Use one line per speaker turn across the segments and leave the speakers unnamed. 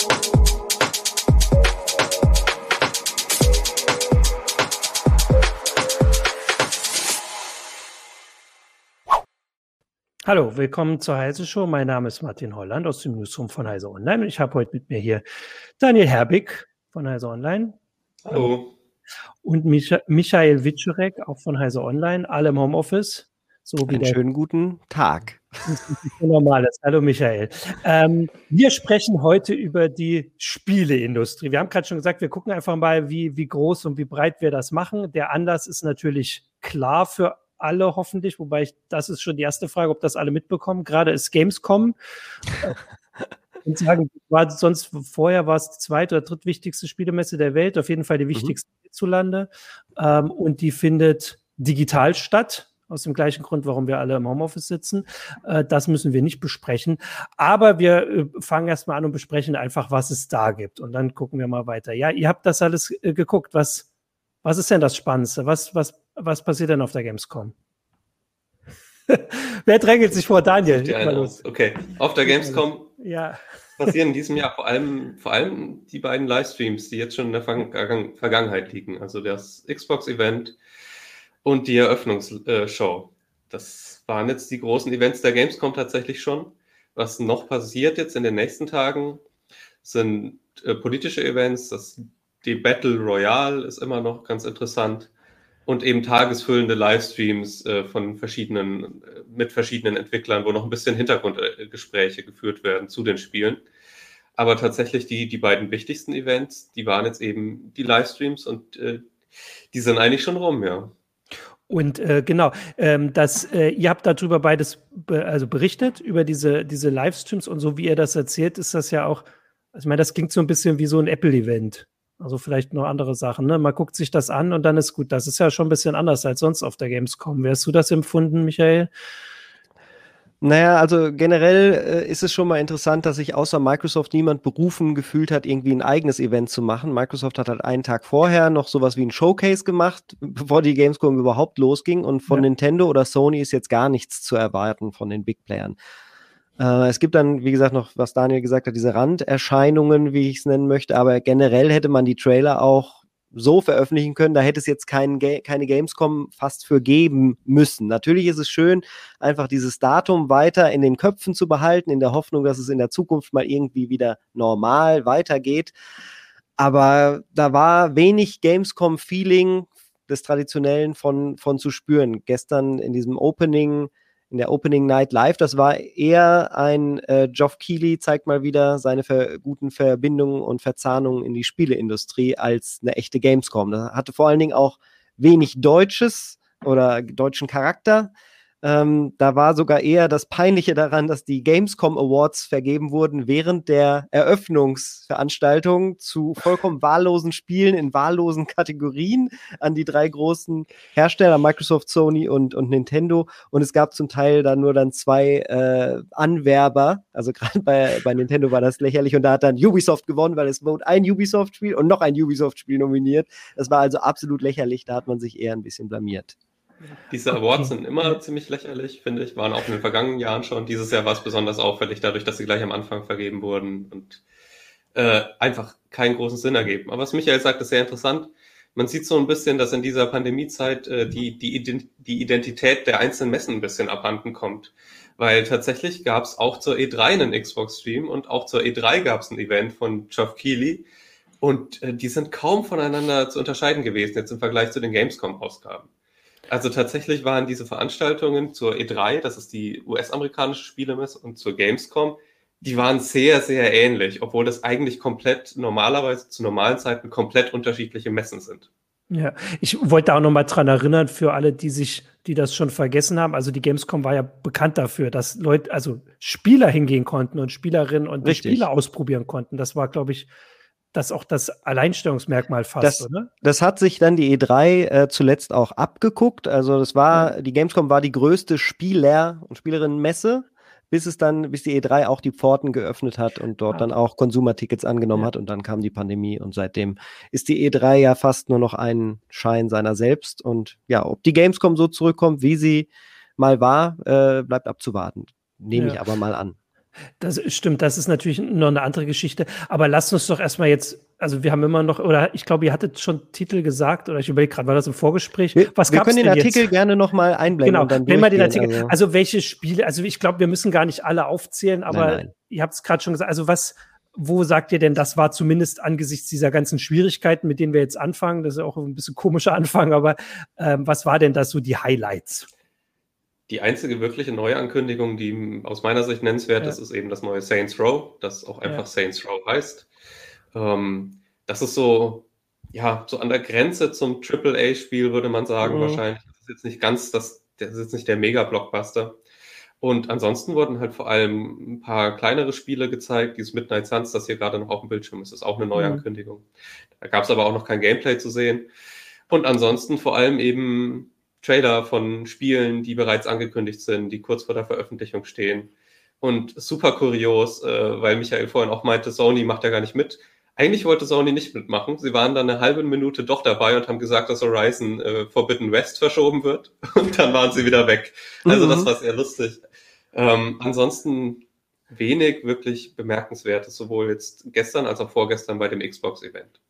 Hallo, willkommen zur Heise Show. Mein Name ist Martin Holland aus dem Newsroom von Heise Online. Ich habe heute mit mir hier Daniel Herbig von Heise Online.
Hallo.
Und Micha Michael Witschurek, auch von Heise Online, alle im Homeoffice.
So wie Einen schönen guten Tag.
Normales. Hallo Michael. Ähm, wir sprechen heute über die Spieleindustrie. Wir haben gerade schon gesagt, wir gucken einfach mal, wie, wie groß und wie breit wir das machen. Der Anlass ist natürlich klar für alle hoffentlich, wobei ich, das ist schon die erste Frage, ob das alle mitbekommen. Gerade ist Gamescom. und sagen, war sonst vorher war es die zweite oder drittwichtigste Spielemesse der Welt, auf jeden Fall die mhm. wichtigste mhm. hierzulande. Ähm, und die findet digital statt. Aus dem gleichen Grund, warum wir alle im Homeoffice sitzen. Äh, das müssen wir nicht besprechen. Aber wir äh, fangen erstmal an und besprechen einfach, was es da gibt. Und dann gucken wir mal weiter. Ja, ihr habt das alles äh, geguckt. Was, was ist denn das Spannendste? Was, was was passiert denn auf der Gamescom? Wer drängelt sich vor Daniel?
Okay, auf der Gamescom ja. passieren in diesem Jahr vor allem, vor allem die beiden Livestreams, die jetzt schon in der Vergangenheit liegen. Also das Xbox-Event und die Eröffnungsshow. Das waren jetzt die großen Events der Gamescom tatsächlich schon. Was noch passiert jetzt in den nächsten Tagen, sind äh, politische Events. Das, die Battle Royale ist immer noch ganz interessant und eben tagesfüllende Livestreams äh, von verschiedenen, äh, mit verschiedenen Entwicklern, wo noch ein bisschen Hintergrundgespräche geführt werden zu den Spielen. Aber tatsächlich die, die beiden wichtigsten Events, die waren jetzt eben die Livestreams und äh, die sind eigentlich schon rum, ja.
Und äh, genau, ähm, das, äh, ihr habt darüber beides be also berichtet, über diese, diese Livestreams und so wie ihr das erzählt, ist das ja auch, also ich meine, das klingt so ein bisschen wie so ein Apple-Event. Also vielleicht noch andere Sachen. Ne? Man guckt sich das an und dann ist gut. Das ist ja schon ein bisschen anders als sonst auf der Gamescom. Wie hast du das empfunden, Michael?
Naja, also generell äh, ist es schon mal interessant, dass sich außer Microsoft niemand berufen gefühlt hat, irgendwie ein eigenes Event zu machen. Microsoft hat halt einen Tag vorher noch sowas wie ein Showcase gemacht, bevor die Gamescom überhaupt losging. Und von ja. Nintendo oder Sony ist jetzt gar nichts zu erwarten von den Big Playern. Äh, es gibt dann, wie gesagt, noch, was Daniel gesagt hat, diese Randerscheinungen, wie ich es nennen möchte, aber generell hätte man die Trailer auch so veröffentlichen können, da hätte es jetzt kein, keine Gamescom fast für geben müssen. Natürlich ist es schön, einfach dieses Datum weiter in den Köpfen zu behalten, in der Hoffnung, dass es in der Zukunft mal irgendwie wieder normal weitergeht. Aber da war wenig Gamescom-Feeling des Traditionellen von, von zu spüren. Gestern in diesem Opening in der Opening Night Live. Das war eher ein äh, Geoff Keighley zeigt mal wieder seine ver guten Verbindungen und Verzahnungen in die Spieleindustrie als eine echte Gamescom. Das hatte vor allen Dingen auch wenig Deutsches oder deutschen Charakter. Ähm, da war sogar eher das Peinliche daran, dass die Gamescom Awards vergeben wurden während der Eröffnungsveranstaltung zu vollkommen wahllosen Spielen in wahllosen Kategorien an die drei großen Hersteller, Microsoft, Sony und, und Nintendo. Und es gab zum Teil dann nur dann zwei äh, Anwerber. Also gerade bei, bei Nintendo war das lächerlich und da hat dann Ubisoft gewonnen, weil es wurde ein Ubisoft-Spiel und noch ein Ubisoft-Spiel nominiert. Das war also absolut lächerlich. Da hat man sich eher ein bisschen blamiert.
Diese Awards sind immer ziemlich lächerlich, finde ich. Waren auch in den vergangenen Jahren schon. Dieses Jahr war es besonders auffällig, dadurch, dass sie gleich am Anfang vergeben wurden und äh, einfach keinen großen Sinn ergeben. Aber was Michael sagt, ist sehr interessant. Man sieht so ein bisschen, dass in dieser Pandemiezeit äh, die, die, die Identität der einzelnen Messen ein bisschen abhanden kommt. Weil tatsächlich gab es auch zur E3 einen Xbox-Stream und auch zur E3 gab es ein Event von Geoff Keighley. Und äh, die sind kaum voneinander zu unterscheiden gewesen, jetzt im Vergleich zu den Gamescom-Ausgaben. Also tatsächlich waren diese Veranstaltungen zur E3, das ist die US-amerikanische Spielemesse, und zur Gamescom, die waren sehr, sehr ähnlich, obwohl das eigentlich komplett normalerweise zu normalen Zeiten komplett unterschiedliche Messen sind.
Ja, ich wollte auch noch mal dran erinnern für alle, die sich, die das schon vergessen haben. Also die Gamescom war ja bekannt dafür, dass Leute, also Spieler hingehen konnten und Spielerinnen und Spiele ausprobieren konnten. Das war, glaube ich, das auch das Alleinstellungsmerkmal fast,
das, oder? Das hat sich dann die E3 äh, zuletzt auch abgeguckt. Also das war, ja. die Gamescom war die größte Spieler- und Spielerinnenmesse, bis es dann, bis die E3 auch die Pforten geöffnet hat und dort ah. dann auch Konsumertickets angenommen ja. hat und dann kam die Pandemie und seitdem ist die E3 ja fast nur noch ein Schein seiner selbst. Und ja, ob die Gamescom so zurückkommt, wie sie mal war, äh, bleibt abzuwarten. Nehme ja. ich aber mal an.
Das stimmt, das ist natürlich noch eine andere Geschichte. Aber lasst uns doch erstmal jetzt, also wir haben immer noch, oder ich glaube, ihr hattet schon Titel gesagt, oder ich überlege gerade, war das im Vorgespräch?
Was wir können den Artikel jetzt? gerne nochmal einblenden.
Genau, und dann nehmen wir den Artikel. Also. also. welche Spiele, also ich glaube, wir müssen gar nicht alle aufzählen, aber nein, nein. ihr habt es gerade schon gesagt, also was, wo sagt ihr denn, das war zumindest angesichts dieser ganzen Schwierigkeiten, mit denen wir jetzt anfangen, das ist auch ein bisschen komischer Anfang, aber ähm, was war denn das so die Highlights?
Die einzige wirkliche Neuankündigung, die aus meiner Sicht nennenswert ja. ist, ist eben das neue Saints Row, das auch einfach ja. Saints Row heißt. Ähm, das ist so, ja, so an der Grenze zum AAA-Spiel, würde man sagen, mhm. wahrscheinlich. Das ist jetzt nicht ganz das, das ist jetzt nicht der Mega-Blockbuster. Und ansonsten wurden halt vor allem ein paar kleinere Spiele gezeigt. Dieses Midnight Suns, das hier gerade noch auf dem Bildschirm ist, ist auch eine Neuankündigung. Mhm. Da gab es aber auch noch kein Gameplay zu sehen. Und ansonsten vor allem eben Trailer von Spielen, die bereits angekündigt sind, die kurz vor der Veröffentlichung stehen. Und super kurios, äh, weil Michael vorhin auch meinte, Sony macht ja gar nicht mit. Eigentlich wollte Sony nicht mitmachen. Sie waren dann eine halbe Minute doch dabei und haben gesagt, dass Horizon äh, Forbidden West verschoben wird. Und dann waren sie wieder weg. Also mhm. das war sehr lustig. Ähm, ansonsten wenig wirklich bemerkenswertes, sowohl jetzt gestern als auch vorgestern bei dem Xbox-Event.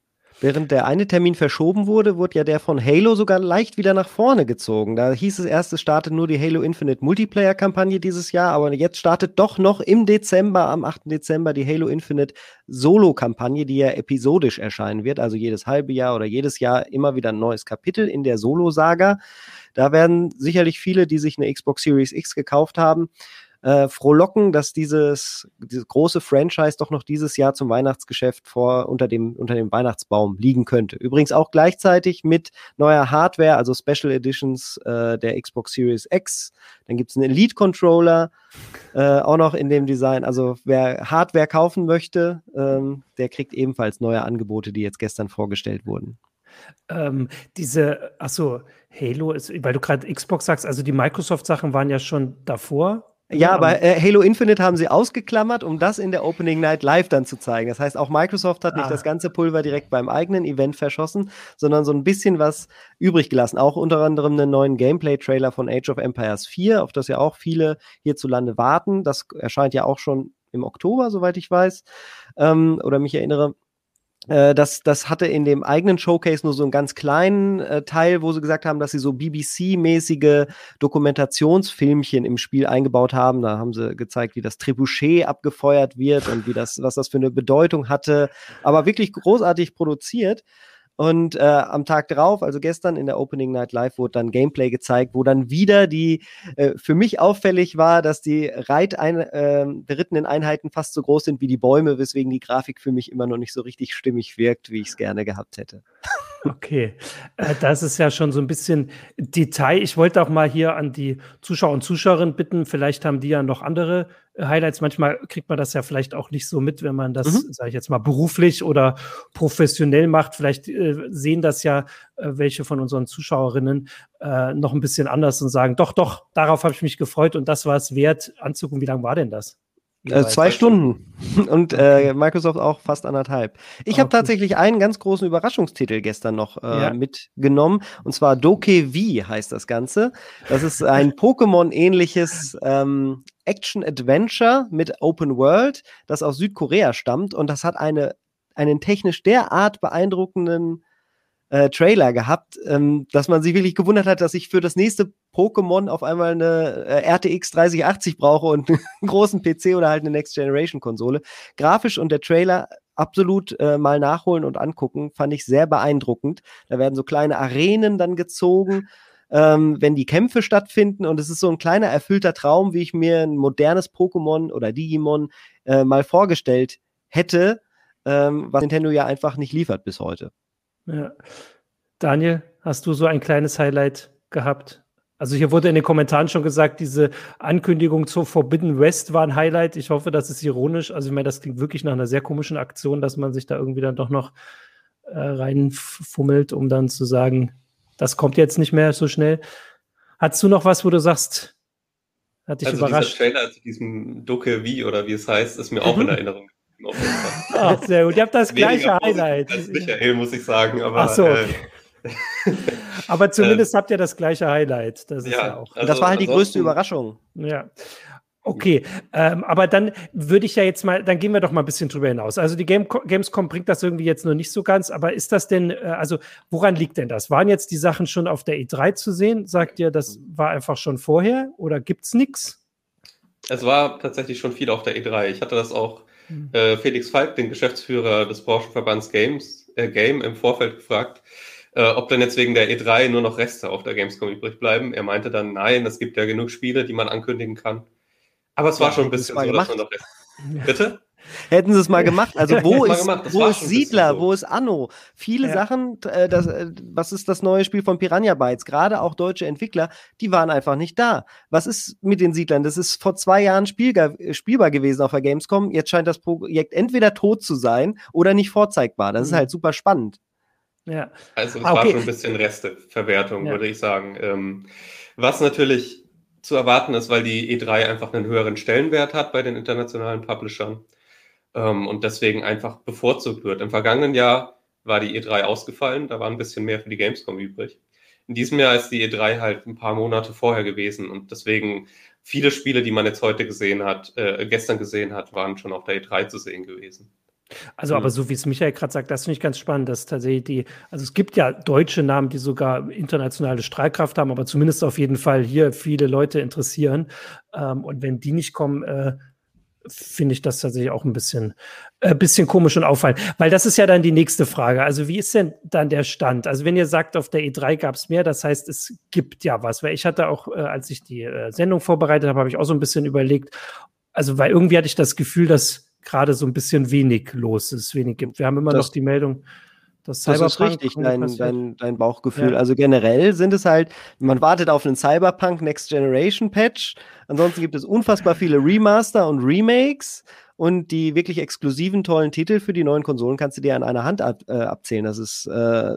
Während der eine Termin verschoben wurde, wurde ja der von Halo sogar leicht wieder nach vorne gezogen. Da hieß es erst, es startet nur die Halo Infinite Multiplayer-Kampagne dieses Jahr, aber jetzt startet doch noch im Dezember, am 8. Dezember, die Halo Infinite Solo-Kampagne, die ja episodisch erscheinen wird, also jedes halbe Jahr oder jedes Jahr immer wieder ein neues Kapitel in der Solo-Saga. Da werden sicherlich viele, die sich eine Xbox Series X gekauft haben, äh, frohlocken, dass dieses, dieses große Franchise doch noch dieses Jahr zum Weihnachtsgeschäft vor unter dem, unter dem Weihnachtsbaum liegen könnte. Übrigens auch gleichzeitig mit neuer Hardware, also Special Editions äh, der Xbox Series X. Dann gibt es einen Elite Controller, äh, auch noch in dem Design. Also wer Hardware kaufen möchte, ähm, der kriegt ebenfalls neue Angebote, die jetzt gestern vorgestellt wurden.
Ähm, diese, achso, Halo ist, weil du gerade Xbox sagst, also die Microsoft-Sachen waren ja schon davor.
Ja, aber äh, Halo Infinite haben sie ausgeklammert, um das in der Opening Night live dann zu zeigen. Das heißt, auch Microsoft hat ah. nicht das ganze Pulver direkt beim eigenen Event verschossen, sondern so ein bisschen was übrig gelassen. Auch unter anderem einen neuen Gameplay-Trailer von Age of Empires 4, auf das ja auch viele hierzulande warten. Das erscheint ja auch schon im Oktober, soweit ich weiß, ähm, oder mich erinnere. Äh, das, das hatte in dem eigenen Showcase nur so einen ganz kleinen äh, Teil, wo sie gesagt haben, dass sie so BBC-mäßige Dokumentationsfilmchen im Spiel eingebaut haben. Da haben sie gezeigt, wie das Trebuchet abgefeuert wird und wie das, was das für eine Bedeutung hatte. Aber wirklich großartig produziert. Und äh, am Tag drauf, also gestern in der Opening Night Live, wurde dann Gameplay gezeigt, wo dann wieder die, äh, für mich auffällig war, dass die Reitein äh, berittenen Einheiten fast so groß sind wie die Bäume, weswegen die Grafik für mich immer noch nicht so richtig stimmig wirkt, wie ich es gerne gehabt hätte.
Okay, äh, das ist ja schon so ein bisschen Detail. Ich wollte auch mal hier an die Zuschauer und Zuschauerinnen bitten, vielleicht haben die ja noch andere Highlights. Manchmal kriegt man das ja vielleicht auch nicht so mit, wenn man das, mhm. sage ich jetzt mal, beruflich oder professionell macht. Vielleicht äh, sehen das ja äh, welche von unseren Zuschauerinnen äh, noch ein bisschen anders und sagen, doch, doch, darauf habe ich mich gefreut und das war es wert anzugucken. Wie lange war denn das?
Äh, zwei Stunden und äh, Microsoft auch fast anderthalb. Ich okay. habe tatsächlich einen ganz großen Überraschungstitel gestern noch äh, ja. mitgenommen und zwar Doke V heißt das Ganze. Das ist ein Pokémon-ähnliches ähm, Action-Adventure mit Open World, das aus Südkorea stammt und das hat eine, einen technisch derart beeindruckenden äh, Trailer gehabt, ähm, dass man sich wirklich gewundert hat, dass ich für das nächste Pokémon auf einmal eine äh, RTX 3080 brauche und einen großen PC oder halt eine Next Generation Konsole. Grafisch und der Trailer absolut äh, mal nachholen und angucken, fand ich sehr beeindruckend. Da werden so kleine Arenen dann gezogen. Ähm, wenn die Kämpfe stattfinden. Und es ist so ein kleiner erfüllter Traum, wie ich mir ein modernes Pokémon oder Digimon äh, mal vorgestellt hätte, ähm, was Nintendo ja einfach nicht liefert bis heute.
Ja. Daniel, hast du so ein kleines Highlight gehabt? Also hier wurde in den Kommentaren schon gesagt, diese Ankündigung zur Forbidden West war ein Highlight. Ich hoffe, das ist ironisch. Also ich meine, das klingt wirklich nach einer sehr komischen Aktion, dass man sich da irgendwie dann doch noch äh, reinfummelt, um dann zu sagen, das kommt jetzt nicht mehr so schnell. Hast du noch was, wo du sagst, hat dich also überrascht?
Dieser Trailer zu diesem Ducke wie oder wie es heißt, ist mir mhm. auch in Erinnerung
Ach, sehr gut. Ihr habt das gleiche Highlight.
Als Michael, muss ich sagen. Aber,
Ach so. Äh, aber zumindest äh, habt ihr das gleiche Highlight. Das,
ja, ja auch. Also, das war halt die größte Überraschung.
Ja. Okay, ähm, aber dann würde ich ja jetzt mal, dann gehen wir doch mal ein bisschen drüber hinaus. Also die Game Gamescom bringt das irgendwie jetzt noch nicht so ganz, aber ist das denn, äh, also woran liegt denn das? Waren jetzt die Sachen schon auf der E3 zu sehen? Sagt ihr, das war einfach schon vorher oder gibt's nichts?
Es war tatsächlich schon viel auf der E3. Ich hatte das auch hm. äh, Felix Falk, den Geschäftsführer des Branchenverbands Games, äh, Game, im Vorfeld gefragt, äh, ob dann jetzt wegen der E3 nur noch Reste auf der Gamescom übrig bleiben. Er meinte dann, nein, es gibt ja genug Spiele, die man ankündigen kann. Aber es war ja, schon ein bisschen so,
dass man noch. Bitte? Hätten sie es mal gemacht. Also wo ist, wo ist Siedler, so. wo ist Anno? Viele ja. Sachen, äh, das, äh, was ist das neue Spiel von Piranha Bytes? Gerade auch deutsche Entwickler, die waren einfach nicht da. Was ist mit den Siedlern? Das ist vor zwei Jahren spielbar, spielbar gewesen auf der Gamescom. Jetzt scheint das Projekt entweder tot zu sein oder nicht vorzeigbar. Das mhm. ist halt super spannend.
Ja. Also es ah, okay. war schon ein bisschen Resteverwertung, ja. würde ich sagen. Ähm, was natürlich zu erwarten ist, weil die E3 einfach einen höheren Stellenwert hat bei den internationalen Publishern ähm, und deswegen einfach bevorzugt wird. Im vergangenen Jahr war die E3 ausgefallen, da war ein bisschen mehr für die Gamescom übrig. In diesem Jahr ist die E3 halt ein paar Monate vorher gewesen und deswegen viele Spiele, die man jetzt heute gesehen hat, äh, gestern gesehen hat, waren schon auf der E3 zu sehen gewesen.
Also, aber mhm. so wie es Michael gerade sagt, das finde ich ganz spannend, dass tatsächlich die, also es gibt ja deutsche Namen, die sogar internationale Strahlkraft haben, aber zumindest auf jeden Fall hier viele Leute interessieren. Ähm, und wenn die nicht kommen, äh, finde ich das tatsächlich auch ein bisschen, äh, bisschen komisch und auffallend. Weil das ist ja dann die nächste Frage. Also, wie ist denn dann der Stand? Also, wenn ihr sagt, auf der E3 gab es mehr, das heißt, es gibt ja was. Weil ich hatte auch, äh, als ich die äh, Sendung vorbereitet habe, habe ich auch so ein bisschen überlegt, also, weil irgendwie hatte ich das Gefühl, dass gerade so ein bisschen wenig los ist, wenig gibt. Wir haben immer das, noch die Meldung,
dass Cyberpunk. Das ist richtig, dein, dein, dein Bauchgefühl. Ja. Also generell sind es halt, man wartet auf einen Cyberpunk Next Generation Patch. Ansonsten gibt es unfassbar viele Remaster und Remakes. Und die wirklich exklusiven, tollen Titel für die neuen Konsolen kannst du dir an einer Hand ab, äh, abzählen. Das ist äh,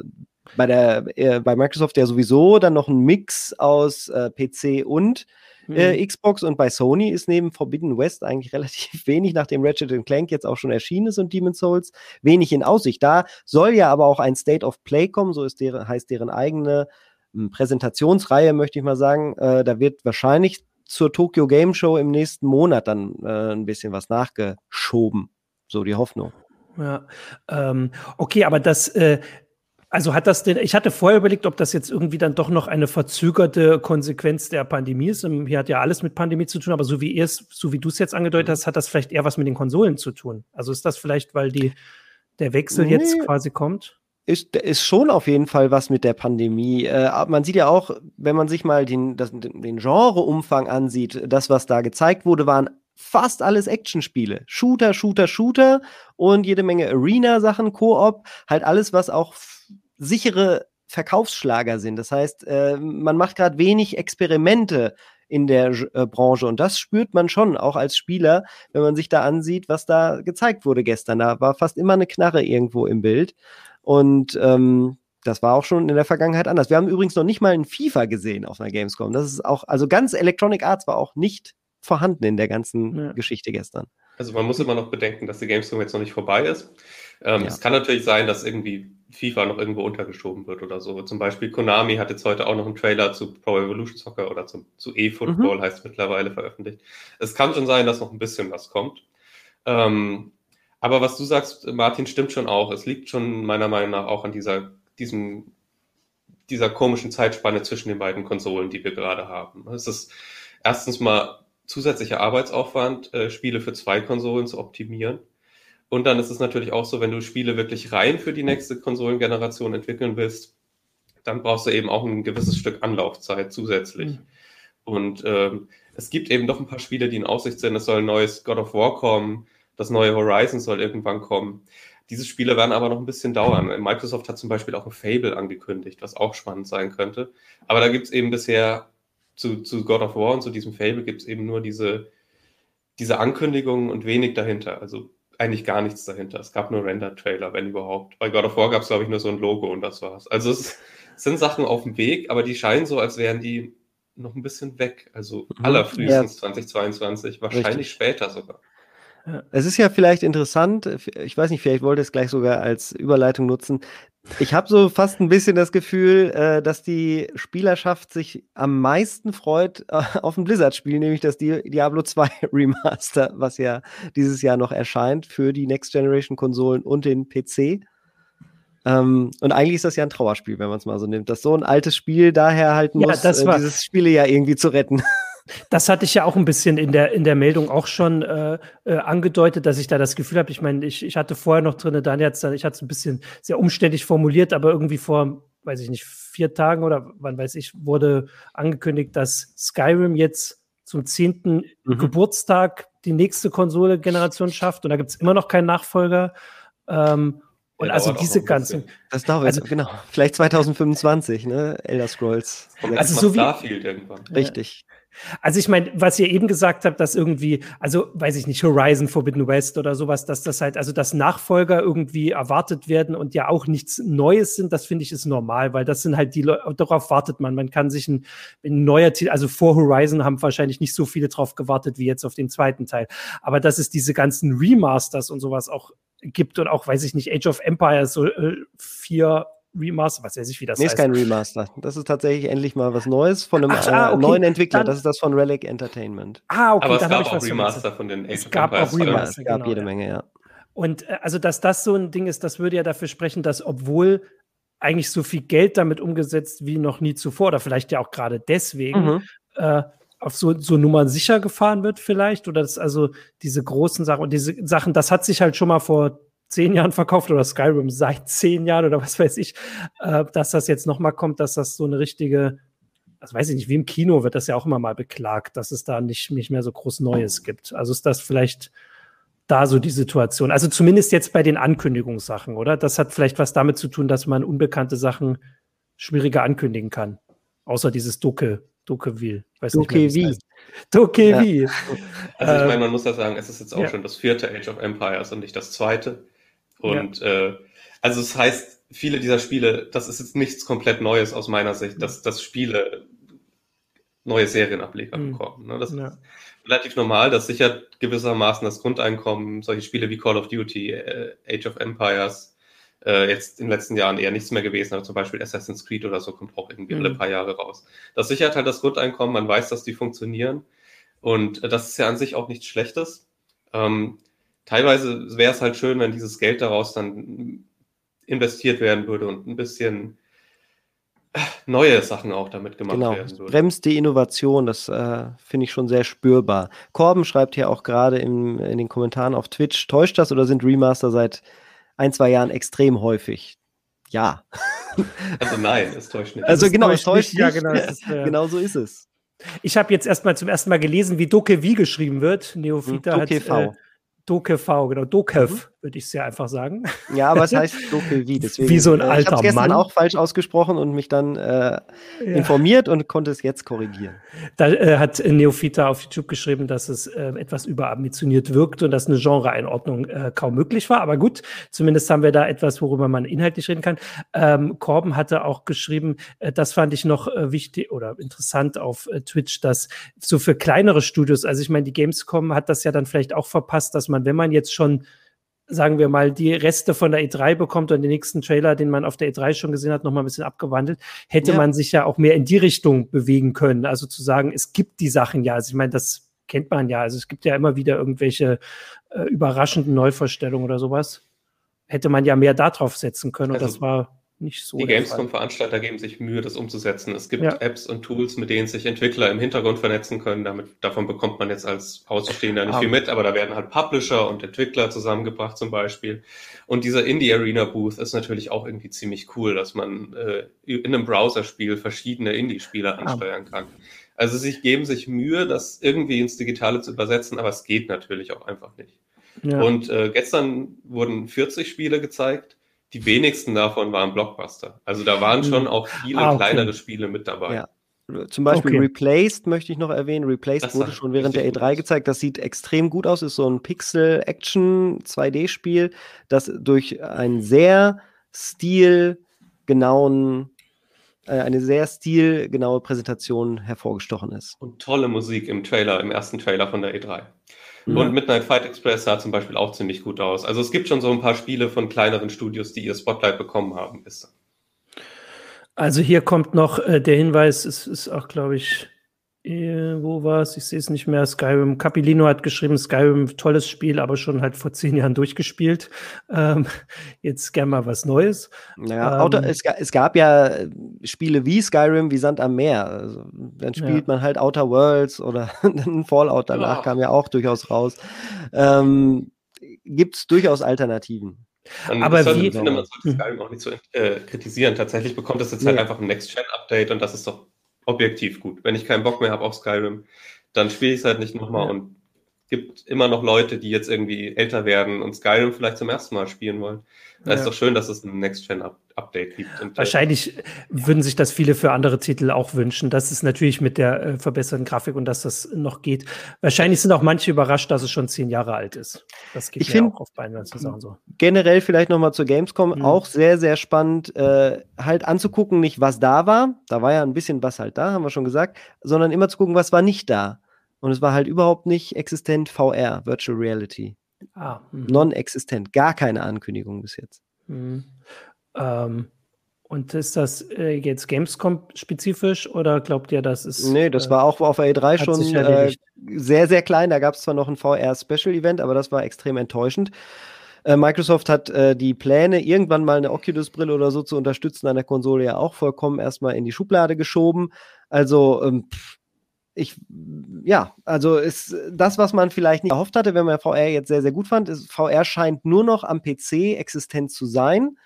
bei, der, äh, bei Microsoft ja sowieso dann noch ein Mix aus äh, PC und äh, mhm. Xbox und bei Sony ist neben Forbidden West eigentlich relativ wenig, nachdem Ratchet Clank jetzt auch schon erschienen ist und Demon's Souls, wenig in Aussicht. Da soll ja aber auch ein State of Play kommen, so ist deren, heißt deren eigene hm, Präsentationsreihe, möchte ich mal sagen. Äh, da wird wahrscheinlich zur Tokyo Game Show im nächsten Monat dann äh, ein bisschen was nachgeschoben. So die Hoffnung.
Ja, ähm, okay, aber das, äh, also hat das denn, ich hatte vorher überlegt, ob das jetzt irgendwie dann doch noch eine verzögerte Konsequenz der Pandemie ist. Ähm, hier hat ja alles mit Pandemie zu tun, aber so wie es, so wie du es jetzt angedeutet hast, hat das vielleicht eher was mit den Konsolen zu tun. Also ist das vielleicht, weil die, der Wechsel nee. jetzt quasi kommt?
Ist, ist schon auf jeden Fall was mit der Pandemie. Äh, man sieht ja auch, wenn man sich mal den, das, den Genreumfang ansieht, das, was da gezeigt wurde, waren fast alles Actionspiele. Shooter, Shooter, Shooter und jede Menge Arena-Sachen, Koop, halt alles, was auch sichere Verkaufsschlager sind. Das heißt, äh, man macht gerade wenig Experimente in der äh, Branche und das spürt man schon auch als Spieler, wenn man sich da ansieht, was da gezeigt wurde gestern. Da war fast immer eine Knarre irgendwo im Bild und ähm, das war auch schon in der Vergangenheit anders. Wir haben übrigens noch nicht mal ein FIFA gesehen auf einer Gamescom. Das ist auch, also ganz Electronic Arts war auch nicht vorhanden in der ganzen ja. Geschichte gestern.
Also man muss immer noch bedenken, dass die Gamescom jetzt noch nicht vorbei ist. Ähm, ja. Es kann natürlich sein, dass irgendwie FIFA noch irgendwo untergeschoben wird oder so. Zum Beispiel Konami hat jetzt heute auch noch einen Trailer zu Pro Evolution Soccer oder zum, zu eFootball mhm. heißt es mittlerweile veröffentlicht. Es kann schon sein, dass noch ein bisschen was kommt. Ähm, aber was du sagst, Martin, stimmt schon auch. Es liegt schon meiner Meinung nach auch an dieser, diesem, dieser komischen Zeitspanne zwischen den beiden Konsolen, die wir gerade haben. Es ist erstens mal zusätzlicher Arbeitsaufwand, äh, Spiele für zwei Konsolen zu optimieren. Und dann ist es natürlich auch so, wenn du Spiele wirklich rein für die nächste Konsolengeneration entwickeln willst, dann brauchst du eben auch ein gewisses Stück Anlaufzeit zusätzlich. Mhm. Und ähm, es gibt eben doch ein paar Spiele, die in Aussicht sind. Es soll ein neues God of War kommen, das neue Horizon soll irgendwann kommen. Diese Spiele werden aber noch ein bisschen dauern. Microsoft hat zum Beispiel auch ein Fable angekündigt, was auch spannend sein könnte. Aber da gibt es eben bisher zu, zu God of War und zu diesem Fable gibt es eben nur diese, diese Ankündigungen und wenig dahinter. Also eigentlich gar nichts dahinter. Es gab nur Render-Trailer, wenn überhaupt. Bei God of War gab es, glaube ich, nur so ein Logo und das war's. Also es sind Sachen auf dem Weg, aber die scheinen so, als wären die noch ein bisschen weg. Also mhm. allerfrühestens ja. 2022, wahrscheinlich Richtig. später sogar.
Es ist ja vielleicht interessant, ich weiß nicht, vielleicht wollte es gleich sogar als Überleitung nutzen. Ich habe so fast ein bisschen das Gefühl, äh, dass die Spielerschaft sich am meisten freut äh, auf ein Blizzard-Spiel, nämlich das Di Diablo 2 Remaster, was ja dieses Jahr noch erscheint für die Next Generation Konsolen und den PC. Ähm, und eigentlich ist das ja ein Trauerspiel, wenn man es mal so nimmt, dass so ein altes Spiel daher halten ja, muss, äh, dieses Spiele ja irgendwie zu retten.
Das hatte ich ja auch ein bisschen in der, in der Meldung auch schon äh, äh, angedeutet, dass ich da das Gefühl habe, ich meine, ich, ich hatte vorher noch drin, Daniel hat ich hatte es ein bisschen sehr umständlich formuliert, aber irgendwie vor, weiß ich nicht, vier Tagen oder wann weiß ich, wurde angekündigt, dass Skyrim jetzt zum zehnten mhm. Geburtstag die nächste Konsole-Generation schafft und da gibt es immer noch keinen Nachfolger. Ähm, und ja, also diese ganzen.
Das dauert, also, genau. Vielleicht 2025, ne? Elder Scrolls.
Also so wie.
irgendwann.
Richtig.
Also ich meine, was ihr eben gesagt habt, dass irgendwie, also weiß ich nicht, Horizon Forbidden West oder sowas, dass das halt, also dass Nachfolger irgendwie erwartet werden und ja auch nichts Neues sind, das finde ich ist normal, weil das sind halt die Leute, darauf wartet man. Man kann sich ein, ein neuer Titel, also vor Horizon haben wahrscheinlich nicht so viele drauf gewartet wie jetzt auf den zweiten Teil. Aber dass es diese ganzen Remasters und sowas auch gibt und auch, weiß ich nicht, Age of Empires, so äh, vier Remaster, was weiß ich, wie das
nee, heißt. Nee, ist kein Remaster. Das ist tatsächlich endlich mal was Neues von einem Ach, ah, okay. neuen Entwickler. Dann, das ist das von Relic Entertainment.
Ah, okay. Aber es gab auch Remaster von den
Age Es gab auch Remaster,
Es gab genau, jede ja. Menge, ja.
Und äh, also, dass das so ein Ding ist, das würde ja dafür sprechen, dass obwohl eigentlich so viel Geld damit umgesetzt wie noch nie zuvor, oder vielleicht ja auch gerade deswegen, mhm. äh, auf so, so Nummern sicher gefahren wird, vielleicht. Oder dass also diese großen Sachen und diese Sachen, das hat sich halt schon mal vor zehn Jahren verkauft oder Skyrim seit zehn Jahren oder was weiß ich, äh, dass das jetzt nochmal kommt, dass das so eine richtige, also weiß ich nicht, wie im Kino wird das ja auch immer mal beklagt, dass es da nicht, nicht mehr so groß Neues gibt. Also ist das vielleicht da so die Situation. Also zumindest jetzt bei den Ankündigungssachen, oder? Das hat vielleicht was damit zu tun, dass man unbekannte Sachen schwieriger ankündigen kann. Außer dieses Doke, Dokeville.
Dokevi.
Dokevi. Ja.
Also ich meine, man muss ja sagen, es ist jetzt auch ja. schon das vierte Age of Empires und nicht das zweite. Und ja. äh, also es das heißt, viele dieser Spiele, das ist jetzt nichts komplett Neues aus meiner Sicht, dass, dass Spiele neue Serienableger mhm. bekommen. Ne? Das ja. ist relativ normal, das sichert gewissermaßen das Grundeinkommen. Solche Spiele wie Call of Duty, äh, Age of Empires, äh, jetzt in den letzten Jahren eher nichts mehr gewesen, aber zum Beispiel Assassin's Creed oder so kommt auch irgendwie mhm. alle paar Jahre raus. Das sichert halt das Grundeinkommen, man weiß, dass die funktionieren. Und äh, das ist ja an sich auch nichts Schlechtes. Ähm, teilweise wäre es halt schön, wenn dieses Geld daraus dann investiert werden würde und ein bisschen neue Sachen auch damit gemacht genau. werden
würden. Bremst die Innovation, das äh, finde ich schon sehr spürbar. Korben schreibt hier auch gerade in den Kommentaren auf Twitch, täuscht das oder sind Remaster seit ein, zwei Jahren extrem häufig? Ja.
Also nein, es täuscht nicht.
Also, genau, es täuscht nicht. Ja, genau, ist, äh, genau so ist es.
Ich habe jetzt erstmal zum ersten Mal gelesen, wie Doke wie geschrieben wird. Neofita
Doke hat äh,
Dokev, genau, Dokev. Würde ich sehr einfach sagen.
Ja, aber es heißt Dokevi,
deswegen. Wie so ein alter äh, ich habe
gestern auch falsch ausgesprochen und mich dann äh, ja. informiert und konnte es jetzt korrigieren.
Da äh, hat Neofita auf YouTube geschrieben, dass es äh, etwas überambitioniert wirkt und dass eine Genreeinordnung äh, kaum möglich war. Aber gut, zumindest haben wir da etwas, worüber man inhaltlich reden kann. Ähm, Korben hatte auch geschrieben, äh, das fand ich noch äh, wichtig oder interessant auf äh, Twitch, dass so für kleinere Studios, also ich meine, die Gamescom hat das ja dann vielleicht auch verpasst, dass man, wenn man jetzt schon sagen wir mal, die Reste von der E3 bekommt und den nächsten Trailer, den man auf der E3 schon gesehen hat, noch mal ein bisschen abgewandelt, hätte ja. man sich ja auch mehr in die Richtung bewegen können. Also zu sagen, es gibt die Sachen ja. Also ich meine, das kennt man ja. Also es gibt ja immer wieder irgendwelche äh, überraschenden Neuvorstellungen oder sowas. Hätte man ja mehr darauf setzen können. Und also, das war nicht so.
Die Gamescom-Veranstalter geben sich Mühe, das umzusetzen. Es gibt ja. Apps und Tools, mit denen sich Entwickler im Hintergrund vernetzen können. Damit, davon bekommt man jetzt als Außenstehender nicht ah. viel mit, aber da werden halt Publisher und Entwickler zusammengebracht zum Beispiel. Und dieser Indie Arena Booth ist natürlich auch irgendwie ziemlich cool, dass man äh, in einem Browserspiel verschiedene Indie-Spiele ah. ansteuern kann. Also sie geben sich Mühe, das irgendwie ins Digitale zu übersetzen, aber es geht natürlich auch einfach nicht. Ja. Und äh, gestern wurden 40 Spiele gezeigt die wenigsten davon waren Blockbuster. Also da waren schon auch viele ah, okay. kleinere Spiele mit dabei. Ja.
Zum Beispiel okay. Replaced möchte ich noch erwähnen. Replaced das wurde schon während der E3 gezeigt. Das sieht extrem gut aus. Ist so ein Pixel-Action 2D-Spiel, das durch einen sehr stilgenauen, äh, eine sehr stilgenaue Präsentation hervorgestochen ist.
Und tolle Musik im Trailer, im ersten Trailer von der E3. Mhm. Und Midnight Fight Express sah zum Beispiel auch ziemlich gut aus. Also es gibt schon so ein paar Spiele von kleineren Studios, die ihr Spotlight bekommen haben. Ist.
Also hier kommt noch äh, der Hinweis, es ist auch, glaube ich, äh, wo war es? Ich sehe es nicht mehr. Skyrim. Capilino hat geschrieben, Skyrim, tolles Spiel, aber schon halt vor zehn Jahren durchgespielt. Ähm, jetzt gern mal was Neues.
Naja, ähm, Auto, es, es, gab ja äh, Spiele wie Skyrim, wie Sand am Meer. Also, dann spielt ja. man halt Outer Worlds oder ein Fallout danach ja. kam ja auch durchaus raus. Ähm, Gibt es durchaus Alternativen.
Man aber sollte, wie, finde, man sollte hm. Skyrim auch nicht so äh, kritisieren. Tatsächlich bekommt es jetzt halt einfach ein Next-Gen-Update und das ist doch objektiv gut. Wenn ich keinen Bock mehr habe auf Skyrim, dann spiele ich es halt nicht nochmal ja. und gibt immer noch Leute, die jetzt irgendwie älter werden und Skyrim vielleicht zum ersten Mal spielen wollen. Da ja. ist doch schön, dass es ein Next-Gen-Update gibt.
Und, äh, Wahrscheinlich äh, würden sich das viele für andere Titel auch wünschen. Das ist natürlich mit der äh, verbesserten Grafik und dass das noch geht. Wahrscheinlich sind auch manche überrascht, dass es schon zehn Jahre alt ist. Das geht
ich mir auch auf beiden Sachen so. Generell vielleicht noch mal zur Gamescom mhm. auch sehr, sehr spannend, äh, halt anzugucken, nicht was da war. Da war ja ein bisschen was halt da, haben wir schon gesagt, sondern immer zu gucken, was war nicht da. Und es war halt überhaupt nicht existent VR, Virtual Reality. Ah, mhm. Non-existent, gar keine Ankündigung bis jetzt. Mhm.
Ähm, und ist das äh, jetzt Gamescom-spezifisch oder glaubt ihr, das ist.
Nee, das äh, war auch auf A3 schon äh, sehr, sehr klein. Da gab es zwar noch ein VR-Special-Event, aber das war extrem enttäuschend. Äh, Microsoft hat äh, die Pläne, irgendwann mal eine Oculus-Brille oder so zu unterstützen an der Konsole ja auch vollkommen erstmal in die Schublade geschoben. Also, ähm, pff, ich, ja, also ist das, was man vielleicht nicht erhofft hatte, wenn man VR jetzt sehr, sehr gut fand, ist, VR scheint nur noch am PC existent zu sein.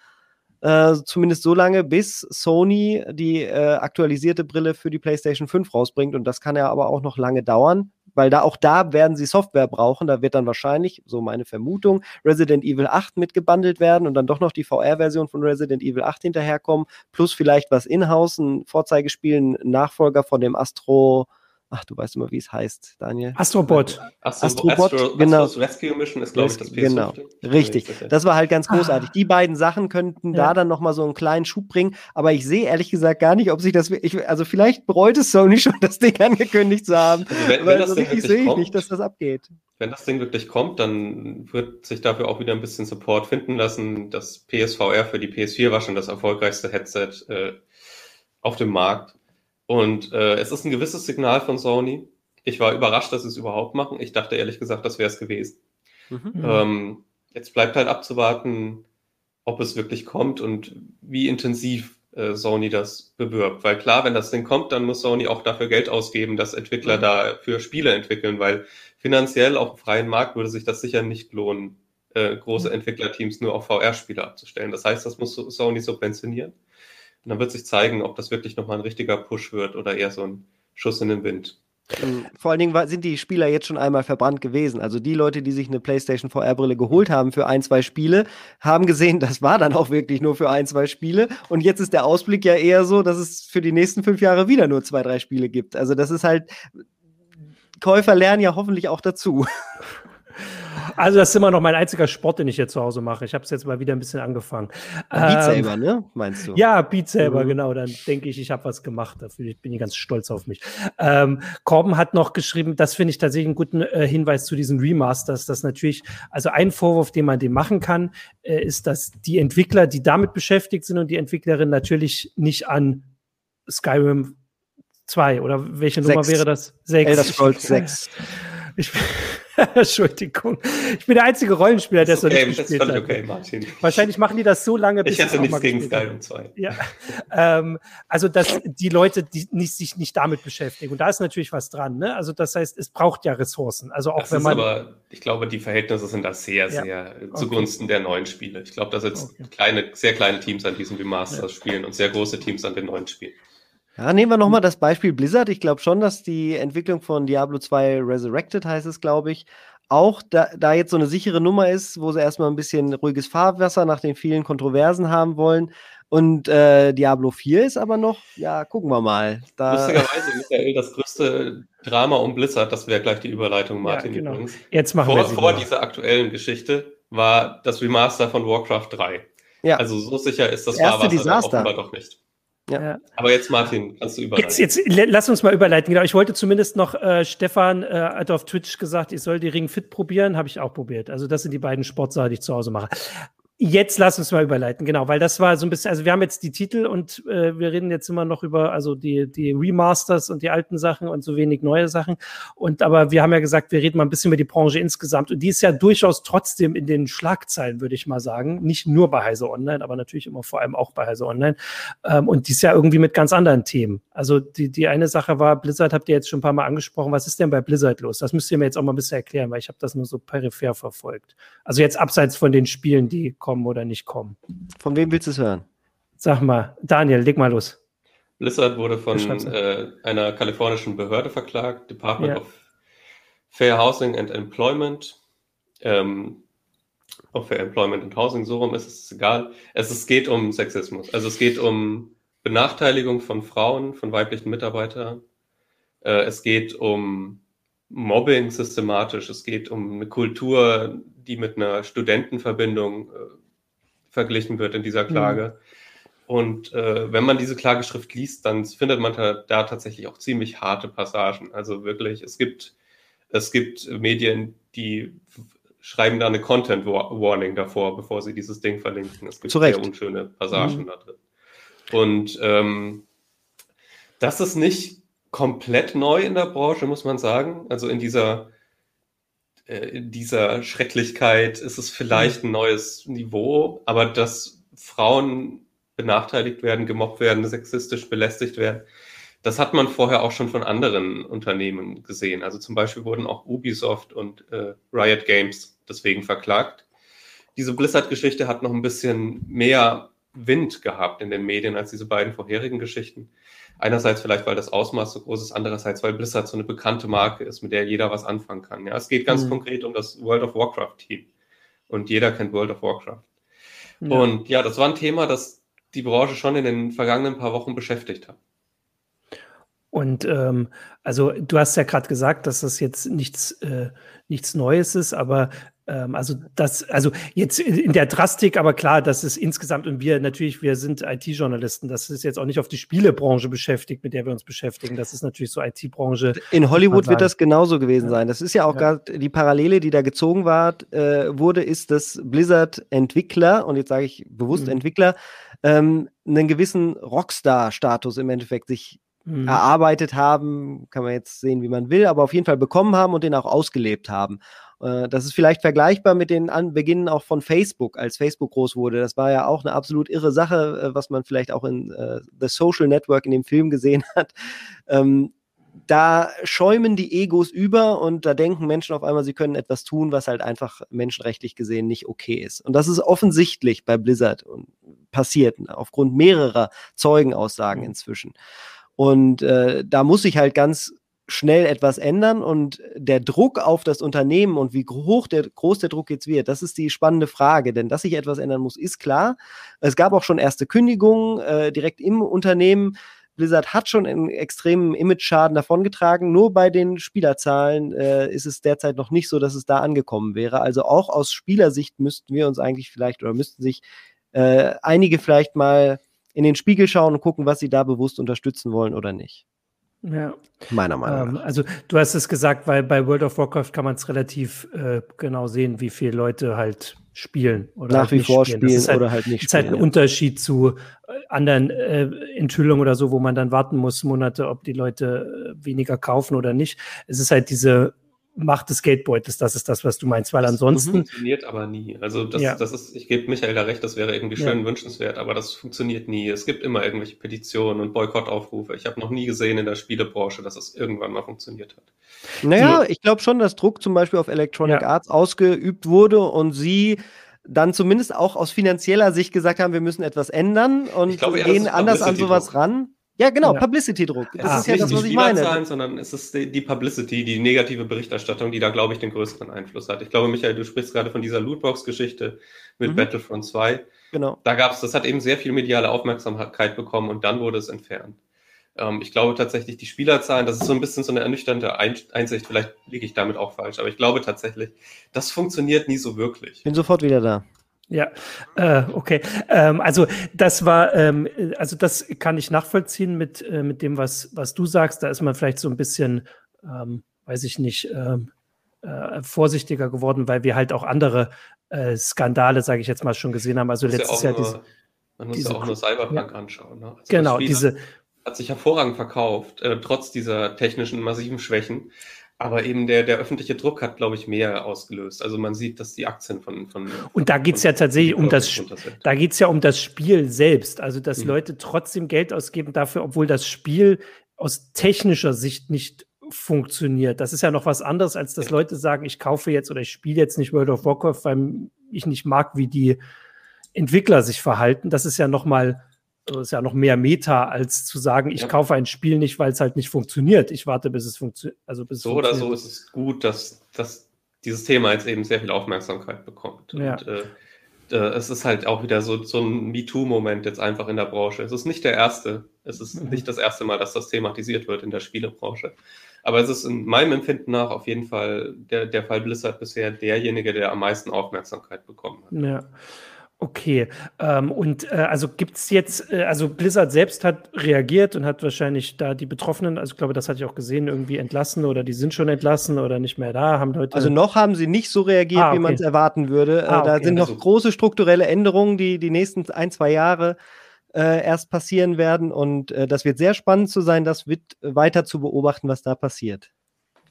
Äh, zumindest so lange, bis Sony die äh, aktualisierte Brille für die PlayStation 5 rausbringt. Und das kann ja aber auch noch lange dauern, weil da auch da werden sie Software brauchen. Da wird dann wahrscheinlich, so meine Vermutung, Resident Evil 8 mitgebundelt werden und dann doch noch die VR-Version von Resident Evil 8 hinterherkommen, plus vielleicht was in-house, ein Vorzeigespiel, ein Nachfolger von dem Astro Ach, du weißt immer, wie es heißt, Daniel.
Astrobot.
Astro, Astrobot, Astro, genau. Astro's Rescue Mission ist, glaube ich, das PS5.
Genau, richtig. Das war halt ganz großartig. Ah. Die beiden Sachen könnten ja. da dann nochmal so einen kleinen Schub bringen, aber ich sehe ehrlich gesagt gar nicht, ob sich das, ich, also vielleicht bereut es Sony schon, das Ding angekündigt zu haben, also wenn, wenn das so richtig sehe ich nicht, dass das abgeht.
Wenn das Ding wirklich kommt, dann wird sich dafür auch wieder ein bisschen Support finden lassen. Das PSVR für die PS4 war schon das erfolgreichste Headset äh, auf dem Markt. Und äh, es ist ein gewisses Signal von Sony. Ich war überrascht, dass sie es überhaupt machen. Ich dachte ehrlich gesagt, das wäre es gewesen. Mhm. Ähm, jetzt bleibt halt abzuwarten, ob es wirklich kommt und wie intensiv äh, Sony das bewirbt. Weil klar, wenn das Ding kommt, dann muss Sony auch dafür Geld ausgeben, dass Entwickler mhm. da für Spiele entwickeln, weil finanziell auf dem freien Markt würde sich das sicher nicht lohnen, äh, große mhm. Entwicklerteams nur auf VR-Spiele abzustellen. Das heißt, das muss Sony subventionieren. Und dann wird sich zeigen, ob das wirklich nochmal ein richtiger Push wird oder eher so ein Schuss in den Wind.
Ähm, vor allen Dingen sind die Spieler jetzt schon einmal verbrannt gewesen. Also die Leute, die sich eine PlayStation VR-Brille geholt haben für ein, zwei Spiele, haben gesehen, das war dann auch wirklich nur für ein, zwei Spiele. Und jetzt ist der Ausblick ja eher so, dass es für die nächsten fünf Jahre wieder nur zwei, drei Spiele gibt. Also das ist halt, Käufer lernen ja hoffentlich auch dazu.
Also das ist immer noch mein einziger Sport, den ich jetzt zu Hause mache. Ich habe es jetzt mal wieder ein bisschen angefangen.
Beat ähm, Saber, ne? Meinst du?
Ja, Beat Saber, mhm. genau. Dann denke ich, ich habe was gemacht. Dafür bin ich ganz stolz auf mich. Ähm, Corben hat noch geschrieben, das finde ich tatsächlich einen guten äh, Hinweis zu diesen Remasters, dass natürlich, also ein Vorwurf, den man dem machen kann, äh, ist, dass die Entwickler, die damit beschäftigt sind und die Entwicklerin natürlich nicht an Skyrim 2 oder welche Sechs. Nummer wäre das?
6. Elder Scrolls 6.
Ich, Entschuldigung. Ich bin der einzige Rollenspieler, der es
okay, noch nicht gespielt hat. Okay, Martin.
Wahrscheinlich machen die das so lange,
bis ich hätte nichts gegen Skyrim 2.
Ja. ähm, also, dass die Leute die nicht, sich nicht damit beschäftigen. Und da ist natürlich was dran. Ne? Also, das heißt, es braucht ja Ressourcen. Also, auch das wenn man.
aber, ich glaube, die Verhältnisse sind da sehr, sehr ja. zugunsten okay. der neuen Spiele. Ich glaube, dass jetzt okay. kleine, sehr kleine Teams an diesem Remasters ja. spielen und sehr große Teams an den neuen Spielen.
Ja, nehmen wir nochmal das Beispiel Blizzard. Ich glaube schon, dass die Entwicklung von Diablo 2 Resurrected heißt es, glaube ich, auch da, da jetzt so eine sichere Nummer ist, wo sie erstmal ein bisschen ruhiges Fahrwasser nach den vielen Kontroversen haben wollen. Und äh, Diablo 4 ist aber noch, ja, gucken wir mal.
Da Lustigerweise, Michael, das größte Drama um Blizzard, das wäre gleich die Überleitung, Martin ja, genau. übrigens.
Jetzt machen
vor,
wir
Vor dieser aktuellen Geschichte war das Remaster von Warcraft 3. Ja. Also so sicher ist das,
das Fahrwasser
offenbar doch nicht. Ja. Aber jetzt, Martin, kannst du
überleiten. Jetzt, jetzt lass uns mal überleiten. Genau, ich wollte zumindest noch, äh, Stefan äh, hat auf Twitch gesagt, ich soll die Ring Fit probieren, habe ich auch probiert. Also das sind die beiden Sportsachen, die ich zu Hause mache. Jetzt lass uns mal überleiten, genau, weil das war so ein bisschen, also wir haben jetzt die Titel und äh, wir reden jetzt immer noch über also die, die Remasters und die alten Sachen und so wenig neue Sachen. Und aber wir haben ja gesagt, wir reden mal ein bisschen über die Branche insgesamt und die ist ja durchaus trotzdem in den Schlagzeilen, würde ich mal sagen. Nicht nur bei Heise Online, aber natürlich immer vor allem auch bei Heise Online. Ähm, und die ist ja irgendwie mit ganz anderen Themen. Also die, die eine Sache war, Blizzard habt ihr jetzt schon ein paar Mal angesprochen. Was ist denn bei Blizzard los? Das müsst ihr mir jetzt auch mal ein bisschen erklären, weil ich habe das nur so peripher verfolgt. Also jetzt abseits von den Spielen, die kommen oder nicht kommen.
Von wem willst du es hören?
Sag mal, Daniel, leg mal los.
Blizzard wurde von äh, einer kalifornischen Behörde verklagt, Department ja. of Fair Housing and Employment. Ähm, of Fair Employment and Housing, so rum ist es egal. Es, es geht um Sexismus. Also es geht um Benachteiligung von Frauen, von weiblichen Mitarbeitern. Äh, es geht um Mobbing systematisch. Es geht um eine Kultur, die mit einer Studentenverbindung äh, verglichen wird in dieser mhm. Klage. Mhm. Und äh, wenn man diese Klageschrift liest, dann findet man da, da, tatsächlich auch ziemlich harte Passagen. Also wirklich, es gibt, es gibt Medien, die schreiben da eine Content Warning davor, bevor sie dieses Ding verlinken. Es gibt
Zurecht.
sehr unschöne Passagen mhm. da drin. Und ähm, das ist nicht komplett neu in der Branche, muss man sagen. Also in dieser äh, in dieser Schrecklichkeit ist es vielleicht ein neues Niveau, aber dass Frauen benachteiligt werden, gemobbt werden, sexistisch belästigt werden, das hat man vorher auch schon von anderen Unternehmen gesehen. Also zum Beispiel wurden auch Ubisoft und äh, Riot Games deswegen verklagt. Diese Blizzard-Geschichte hat noch ein bisschen mehr Wind gehabt in den Medien als diese beiden vorherigen Geschichten. Einerseits vielleicht, weil das Ausmaß so groß ist, andererseits, weil Blizzard so eine bekannte Marke ist, mit der jeder was anfangen kann. Ja, es geht ganz mhm. konkret um das World of Warcraft Team. Und jeder kennt World of Warcraft. Ja. Und ja, das war ein Thema, das die Branche schon in den vergangenen paar Wochen beschäftigt hat.
Und ähm, also du hast ja gerade gesagt, dass das jetzt nichts, äh, nichts Neues ist, aber also das, also jetzt in der Drastik, aber klar, das ist insgesamt und wir natürlich, wir sind IT-Journalisten. Das ist jetzt auch nicht auf die Spielebranche beschäftigt, mit der wir uns beschäftigen. Das ist natürlich so IT-Branche.
In Hollywood wird das genauso gewesen ja. sein. Das ist ja auch ja. gerade die Parallele, die da gezogen war, äh, wurde, ist, dass Blizzard-Entwickler und jetzt sage ich bewusst mhm. Entwickler ähm, einen gewissen Rockstar-Status im Endeffekt sich mhm. erarbeitet haben, kann man jetzt sehen, wie man will, aber auf jeden Fall bekommen haben und den auch ausgelebt haben. Äh, das ist vielleicht vergleichbar mit den Anbeginnen auch von Facebook, als Facebook groß wurde. Das war ja auch eine absolut irre Sache, äh, was man vielleicht auch in uh, The Social Network in dem Film gesehen hat. Ähm, da schäumen die Egos über und da denken Menschen auf einmal, sie können etwas tun, was halt einfach menschenrechtlich gesehen nicht okay ist. Und das ist offensichtlich bei Blizzard passiert, aufgrund mehrerer Zeugenaussagen mhm. inzwischen. Und äh, da muss sich halt ganz schnell etwas ändern und der Druck auf das Unternehmen und wie hoch der, groß der Druck jetzt wird, das ist die spannende Frage, denn dass sich etwas ändern muss, ist klar. Es gab auch schon erste Kündigungen äh, direkt im Unternehmen. Blizzard hat schon einen extremen Image-Schaden davongetragen. Nur bei den Spielerzahlen äh, ist es derzeit noch nicht so, dass es da angekommen wäre. Also auch aus Spielersicht müssten wir uns eigentlich vielleicht oder müssten sich äh, einige vielleicht mal in den Spiegel schauen und gucken, was sie da bewusst unterstützen wollen oder nicht.
Ja.
Meiner Meinung ähm,
nach. Also du hast es gesagt, weil bei World of Warcraft kann man es relativ äh, genau sehen, wie viele Leute halt spielen oder
nach
halt
wie vor spielen, spielen halt, oder halt nicht.
Das ist halt ein ja. Unterschied zu äh, anderen äh, Enthüllungen oder so, wo man dann warten muss Monate, ob die Leute äh, weniger kaufen oder nicht. Es ist halt diese Macht des Geldbeutels, das ist das, was du meinst, weil das ansonsten.
funktioniert aber nie. Also das, ja. das ist, ich gebe Michael da recht, das wäre irgendwie schön ja. wünschenswert, aber das funktioniert nie. Es gibt immer irgendwelche Petitionen und Boykottaufrufe. Ich habe noch nie gesehen in der Spielebranche, dass das irgendwann mal funktioniert hat.
Naja, ich glaube schon, dass Druck zum Beispiel auf Electronic ja. Arts ausgeübt wurde und sie dann zumindest auch aus finanzieller Sicht gesagt haben, wir müssen etwas ändern und glaube, gehen anders an sowas ran. Ja, genau, ja. Publicity-Druck.
Das ja, ist ja das, was ich meine. Sondern es ist die, Publicity, die negative Berichterstattung, die da, glaube ich, den größeren Einfluss hat. Ich glaube, Michael, du sprichst gerade von dieser Lootbox-Geschichte mit mhm. Battlefront 2.
Genau.
Da gab es, das hat eben sehr viel mediale Aufmerksamkeit bekommen und dann wurde es entfernt. Ähm, ich glaube tatsächlich, die Spielerzahlen, das ist so ein bisschen so eine ernüchternde Einsicht, vielleicht liege ich damit auch falsch, aber ich glaube tatsächlich, das funktioniert nie so wirklich.
Bin sofort wieder da.
Ja, äh, okay. Ähm, also das war, ähm, also das kann ich nachvollziehen mit, äh, mit dem, was, was du sagst. Da ist man vielleicht so ein bisschen, ähm, weiß ich nicht, ähm, äh, vorsichtiger geworden, weil wir halt auch andere äh, Skandale, sage ich jetzt mal, schon gesehen haben. Also letztes ja Jahr
diese, Man muss
diese,
ja auch nur Cyberpunk ja. anschauen. Ne?
Also genau, diese
hat sich hervorragend verkauft, äh, trotz dieser technischen massiven Schwächen. Aber eben der, der öffentliche Druck hat, glaube ich, mehr ausgelöst. Also man sieht, dass die Aktien von. von
und da geht es ja tatsächlich um das, da geht es ja um das Spiel selbst. Also dass mhm. Leute trotzdem Geld ausgeben dafür, obwohl das Spiel aus technischer Sicht nicht funktioniert. Das ist ja noch was anderes, als dass Leute sagen, ich kaufe jetzt oder ich spiele jetzt nicht World of Warcraft, weil ich nicht mag, wie die Entwickler sich verhalten. Das ist ja noch mal ist ja noch mehr Meta, als zu sagen, ich ja. kaufe ein Spiel nicht, weil es halt nicht funktioniert. Ich warte, bis es funktioniert. Also bis
so oder so ist es gut, dass, dass dieses Thema jetzt eben sehr viel Aufmerksamkeit bekommt.
Ja.
Und äh, äh, es ist halt auch wieder so, so ein MeToo-Moment jetzt einfach in der Branche. Es ist nicht der erste. Es ist mhm. nicht das erste Mal, dass das thematisiert wird in der Spielebranche. Aber es ist in meinem Empfinden nach auf jeden Fall der, der Fall Blizzard bisher derjenige, der am meisten Aufmerksamkeit bekommen hat.
Ja. Okay, ähm, und äh, also gibt es jetzt, äh, also Blizzard selbst hat reagiert und hat wahrscheinlich da die Betroffenen, also ich glaube, das hatte ich auch gesehen, irgendwie entlassen oder die sind schon entlassen oder nicht mehr da, haben Leute.
Also noch haben sie nicht so reagiert, ah, okay. wie man es erwarten würde. Äh, ah, okay. Da sind noch also, große strukturelle Änderungen, die die nächsten ein, zwei Jahre äh, erst passieren werden und äh, das wird sehr spannend zu sein, das wird weiter zu beobachten, was da passiert.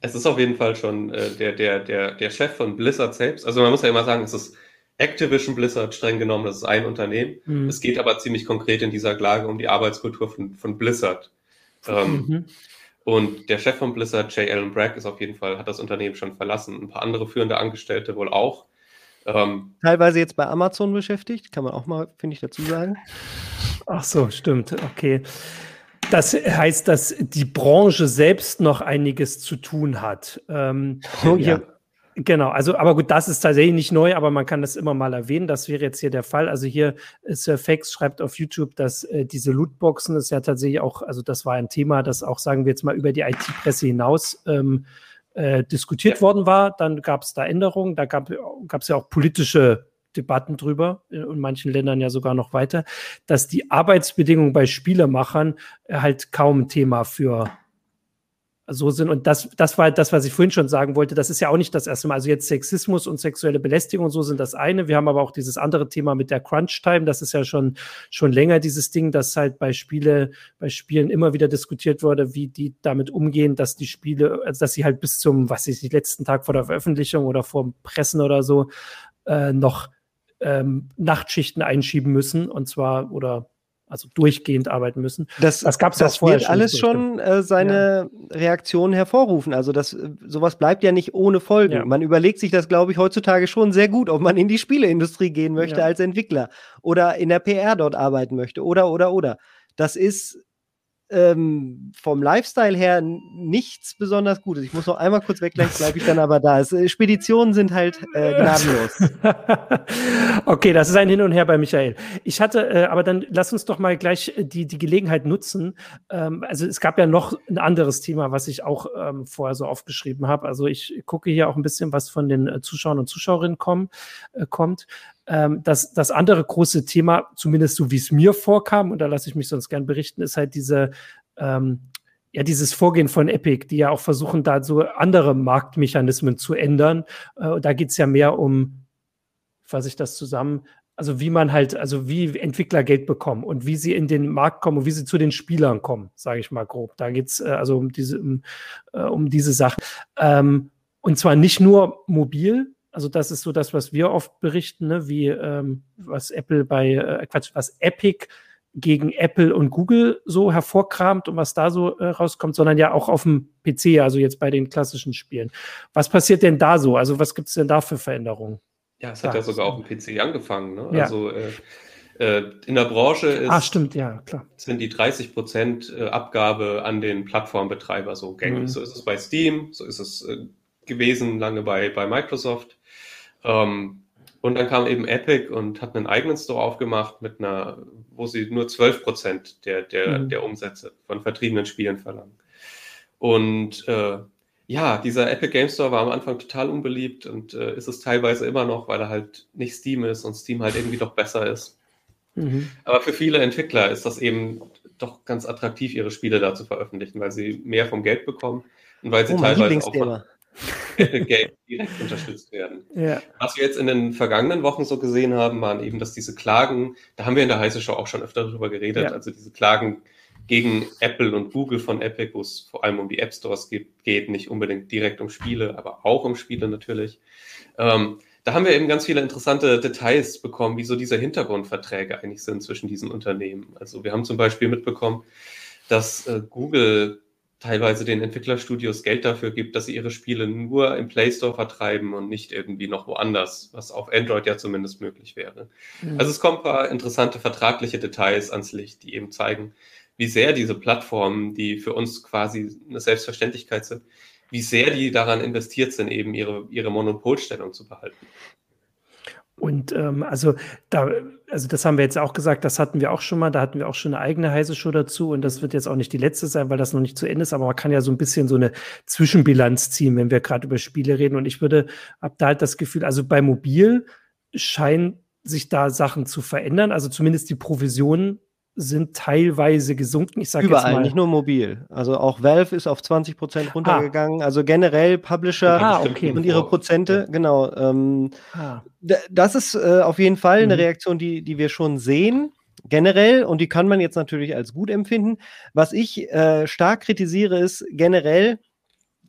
Es ist auf jeden Fall schon äh, der, der, der, der Chef von Blizzard selbst. Also man muss ja immer sagen, es ist Activision Blizzard streng genommen, das ist ein Unternehmen. Mhm. Es geht aber ziemlich konkret in dieser Klage um die Arbeitskultur von, von Blizzard. Ähm, mhm. Und der Chef von Blizzard, J. Allen Bragg, ist auf jeden Fall, hat das Unternehmen schon verlassen. Ein paar andere führende Angestellte wohl auch.
Ähm, Teilweise jetzt bei Amazon beschäftigt, kann man auch mal, finde ich, dazu sagen.
Ach so, stimmt. Okay. Das heißt, dass die Branche selbst noch einiges zu tun hat. Ähm, oh, ja. Genau, also aber gut, das ist tatsächlich nicht neu, aber man kann das immer mal erwähnen. Das wäre jetzt hier der Fall. Also hier Sir Fax schreibt auf YouTube, dass äh, diese Lootboxen ist ja tatsächlich auch, also das war ein Thema, das auch, sagen wir jetzt mal, über die IT-Presse hinaus ähm, äh, diskutiert ja. worden war. Dann gab es da Änderungen, da gab es ja auch politische Debatten drüber, in manchen Ländern ja sogar noch weiter, dass die Arbeitsbedingungen bei Spielermachern äh, halt kaum Thema für so sind. Und das, das war das, was ich vorhin schon sagen wollte. Das ist ja auch nicht das erste Mal. Also jetzt Sexismus und sexuelle Belästigung, so sind das eine. Wir haben aber auch dieses andere Thema mit der Crunch-Time. Das ist ja schon, schon länger dieses Ding, dass halt bei Spiele, bei Spielen immer wieder diskutiert wurde, wie die damit umgehen, dass die Spiele, also dass sie halt bis zum, was die letzten Tag vor der Veröffentlichung oder vor Pressen oder so, äh, noch ähm, Nachtschichten einschieben müssen. Und zwar, oder also durchgehend arbeiten müssen.
Das, das gab es ja vorher wird alles schon äh, seine ja. Reaktionen hervorrufen. Also das äh, sowas bleibt ja nicht ohne Folgen. Ja. Man überlegt sich das, glaube ich, heutzutage schon sehr gut, ob man in die Spieleindustrie gehen möchte ja. als Entwickler oder in der PR dort arbeiten möchte oder oder oder. Das ist ähm, vom Lifestyle her nichts besonders Gutes. Ich muss noch einmal kurz weg, gleich bleibe ich dann aber da. Es, äh, Speditionen sind halt äh, gnadenlos.
okay, das ist ein Hin und Her bei Michael. Ich hatte, äh, aber dann lass uns doch mal gleich äh, die, die Gelegenheit nutzen. Ähm, also es gab ja noch ein anderes Thema, was ich auch ähm, vorher so aufgeschrieben habe. Also ich gucke hier auch ein bisschen, was von den äh, Zuschauern und Zuschauerinnen kommen, äh, kommt. Ähm, das, das andere große Thema, zumindest so wie es mir vorkam, und da lasse ich mich sonst gern berichten, ist halt diese, ähm, ja, dieses Vorgehen von Epic, die ja auch versuchen, da so andere Marktmechanismen zu ändern. Äh, da geht es ja mehr um, fasse ich das zusammen, also wie man halt, also wie Entwickler Geld bekommen und wie sie in den Markt kommen und wie sie zu den Spielern kommen, sage ich mal grob. Da geht's äh, also um diese, um, äh, um diese Sache. Ähm, und zwar nicht nur mobil, also das ist so das, was wir oft berichten, ne? wie ähm, was Apple bei, äh, Quatsch, was Epic gegen Apple und Google so hervorkramt und was da so äh, rauskommt, sondern ja auch auf dem PC, also jetzt bei den klassischen Spielen. Was passiert denn da so? Also was gibt es denn da für Veränderungen?
Ja, es hat da ja sogar auf dem PC angefangen. Ne? Ja. Also äh, äh, in der Branche ist,
ah, stimmt, ja, klar.
sind die 30 Prozent äh, Abgabe an den Plattformbetreiber so gängig. Mhm. So ist es bei Steam, so ist es äh, gewesen lange bei, bei Microsoft. Ähm, und dann kam eben Epic und hat einen eigenen Store aufgemacht mit einer, wo sie nur 12 Prozent der, der, mhm. der Umsätze von vertriebenen Spielen verlangen. Und äh, ja, dieser Epic Game Store war am Anfang total unbeliebt und äh, ist es teilweise immer noch, weil er halt nicht Steam ist und Steam halt irgendwie doch besser ist. Mhm. Aber für viele Entwickler ist das eben doch ganz attraktiv, ihre Spiele da zu veröffentlichen, weil sie mehr vom Geld bekommen und weil sie oh, teilweise auch Epic Games direkt unterstützt werden. Ja. Was wir jetzt in den vergangenen Wochen so gesehen haben, waren eben, dass diese Klagen, da haben wir in der Heiße Show auch schon öfter darüber geredet, ja. also diese Klagen gegen Apple und Google von Epic, wo es vor allem um die App Stores geht, geht nicht unbedingt direkt um Spiele, aber auch um Spiele natürlich. Ähm, da haben wir eben ganz viele interessante Details bekommen, wie so diese Hintergrundverträge eigentlich sind zwischen diesen Unternehmen. Also wir haben zum Beispiel mitbekommen, dass äh, Google teilweise den Entwicklerstudios Geld dafür gibt, dass sie ihre Spiele nur im Play Store vertreiben und nicht irgendwie noch woanders, was auf Android ja zumindest möglich wäre. Mhm. Also es kommen ein paar interessante vertragliche Details ans Licht, die eben zeigen, wie sehr diese Plattformen, die für uns quasi eine Selbstverständlichkeit sind, wie sehr die daran investiert sind, eben ihre, ihre Monopolstellung zu behalten.
Und ähm, also da, also das haben wir jetzt auch gesagt, das hatten wir auch schon mal, da hatten wir auch schon eine eigene heiße Show dazu und das wird jetzt auch nicht die letzte sein, weil das noch nicht zu Ende ist, aber man kann ja so ein bisschen so eine Zwischenbilanz ziehen, wenn wir gerade über Spiele reden. Und ich würde, hab da halt das Gefühl, also bei Mobil scheinen sich da Sachen zu verändern, also zumindest die Provisionen sind teilweise gesunken.
Ich sage Überall, nicht nur mobil. Also auch Valve ist auf 20 Prozent runtergegangen. Ah. Also generell Publisher ah, okay. und ihre Prozente, ja. genau. Ähm, ah. Das ist äh, auf jeden Fall eine mhm. Reaktion, die, die wir schon sehen. Generell, und die kann man jetzt natürlich als gut empfinden. Was ich äh, stark kritisiere, ist generell,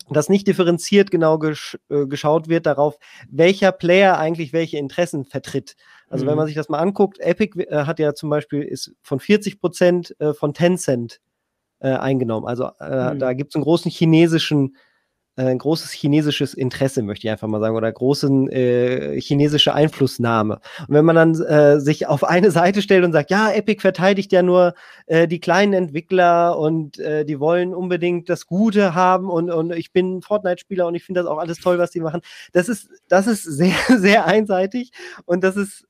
dass nicht differenziert genau gesch äh, geschaut wird darauf, welcher Player eigentlich welche Interessen vertritt. Also mhm. wenn man sich das mal anguckt, Epic äh, hat ja zum Beispiel ist von 40 Prozent äh, von Tencent äh, eingenommen. Also äh, mhm. da gibt es einen großen chinesischen äh, ein großes chinesisches Interesse, möchte ich einfach mal sagen, oder großen äh, chinesische Einflussnahme. Und wenn man dann äh, sich auf eine Seite stellt und sagt, ja, Epic verteidigt ja nur äh, die kleinen Entwickler und äh, die wollen unbedingt das Gute haben und, und ich bin Fortnite-Spieler und ich finde das auch alles toll, was die machen. Das ist, das ist sehr, sehr einseitig und das ist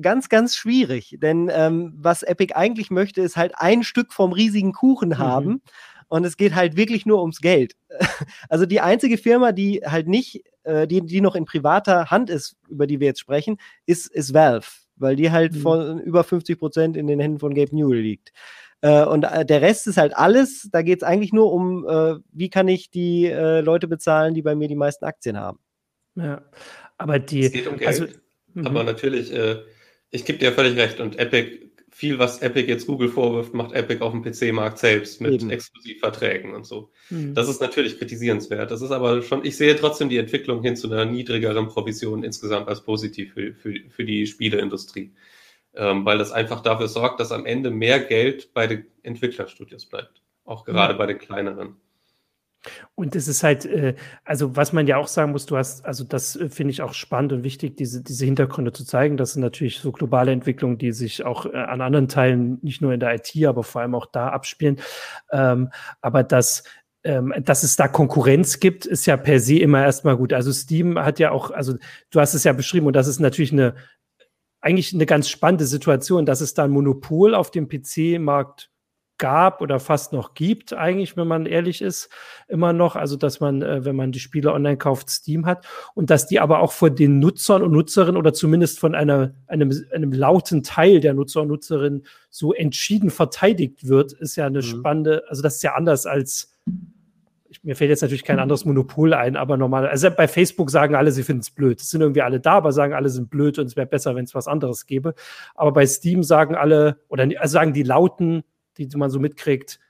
ganz, ganz schwierig. Denn ähm, was Epic eigentlich möchte, ist halt ein Stück vom riesigen Kuchen mhm. haben und es geht halt wirklich nur ums Geld. Also die einzige Firma, die halt nicht, äh, die, die noch in privater Hand ist, über die wir jetzt sprechen, ist, ist Valve, weil die halt mhm. von über 50 Prozent in den Händen von Gabe Newell liegt. Äh, und äh, der Rest ist halt alles, da geht es eigentlich nur um, wie kann ich die Leute bezahlen, die bei mir die meisten Aktien haben.
Ja, aber die.
Es geht um Geld, also, aber mhm. natürlich, äh, ich gebe dir völlig recht und Epic viel, was Epic jetzt Google vorwirft, macht Epic auf dem PC-Markt selbst mit Eben. Exklusivverträgen und so. Mhm. Das ist natürlich kritisierenswert. Das ist aber schon, ich sehe trotzdem die Entwicklung hin zu einer niedrigeren Provision insgesamt als positiv für, für, für die Spieleindustrie. Ähm, weil das einfach dafür sorgt, dass am Ende mehr Geld bei den Entwicklerstudios bleibt. Auch gerade mhm. bei den kleineren.
Und es ist halt, äh, also was man ja auch sagen muss, du hast, also das äh, finde ich auch spannend und wichtig, diese, diese Hintergründe zu zeigen. Das sind natürlich so globale Entwicklungen, die sich auch äh, an anderen Teilen, nicht nur in der IT, aber vor allem auch da abspielen. Ähm, aber dass ähm, dass es da Konkurrenz gibt, ist ja per se immer erstmal gut. Also Steam hat ja auch, also du hast es ja beschrieben und das ist natürlich eine eigentlich eine ganz spannende Situation, dass es da ein Monopol auf dem PC-Markt gab oder fast noch gibt, eigentlich, wenn man ehrlich ist, immer noch. Also, dass man, äh, wenn man die Spiele online kauft, Steam hat und dass die aber auch von den Nutzern und Nutzerinnen oder zumindest von einer, einem, einem lauten Teil der Nutzer und Nutzerinnen so entschieden verteidigt wird, ist ja eine mhm. spannende, also das ist ja anders als mir fällt jetzt natürlich kein anderes Monopol ein, aber normal. Also bei Facebook sagen alle, sie finden es blöd. Es sind irgendwie alle da, aber sagen alle sind blöd und es wäre besser, wenn es was anderes gäbe. Aber bei Steam sagen alle, oder also sagen die Lauten, die, man so mitkriegt,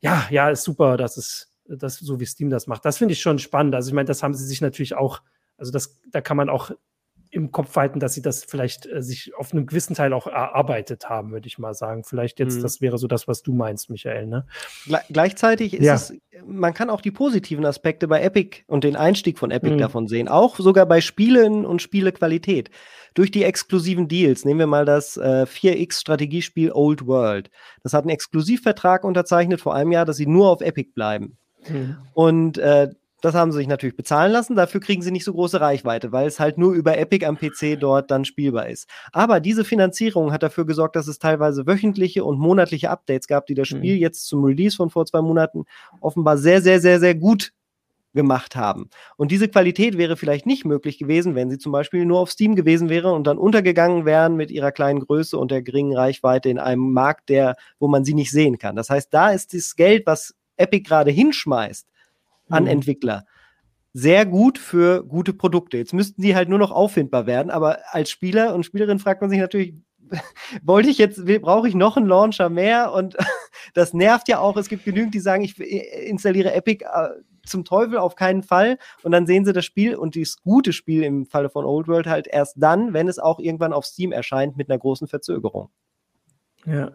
ja, ja, ist super, dass es, das, so wie Steam das macht. Das finde ich schon spannend. Also ich meine, das haben sie sich natürlich auch, also das, da kann man auch im Kopf halten, dass sie das vielleicht äh, sich auf einem gewissen Teil auch erarbeitet haben, würde ich mal sagen. Vielleicht jetzt, mhm. das wäre so das, was du meinst, Michael. Ne?
Gle gleichzeitig ist ja. es, man kann auch die positiven Aspekte bei Epic und den Einstieg von Epic mhm. davon sehen, auch sogar bei Spielen und Spielequalität. Durch die exklusiven Deals, nehmen wir mal das äh, 4X-Strategiespiel Old World. Das hat einen Exklusivvertrag unterzeichnet vor einem Jahr, dass sie nur auf Epic bleiben. Mhm. Und äh, das haben sie sich natürlich bezahlen lassen. Dafür kriegen sie nicht so große Reichweite, weil es halt nur über Epic am PC dort dann spielbar ist. Aber diese Finanzierung hat dafür gesorgt, dass es teilweise wöchentliche und monatliche Updates gab, die das mhm. Spiel mhm. jetzt zum Release von vor zwei Monaten offenbar sehr, sehr, sehr, sehr gut gemacht haben. Und diese Qualität wäre vielleicht nicht möglich gewesen, wenn sie zum Beispiel nur auf Steam gewesen wäre und dann untergegangen wären mit ihrer kleinen Größe und der geringen Reichweite in einem Markt, der, wo man sie nicht sehen kann. Das heißt, da ist das Geld, was Epic gerade hinschmeißt an mhm. Entwickler, sehr gut für gute Produkte. Jetzt müssten die halt nur noch auffindbar werden, aber als Spieler und Spielerin fragt man sich natürlich, wollte ich jetzt, brauche ich noch einen Launcher mehr? Und das nervt ja auch. Es gibt genügend, die sagen, ich installiere Epic äh, zum Teufel auf keinen Fall. Und dann sehen sie das Spiel und das gute Spiel im Falle von Old World halt erst dann, wenn es auch irgendwann auf Steam erscheint mit einer großen Verzögerung.
Ja,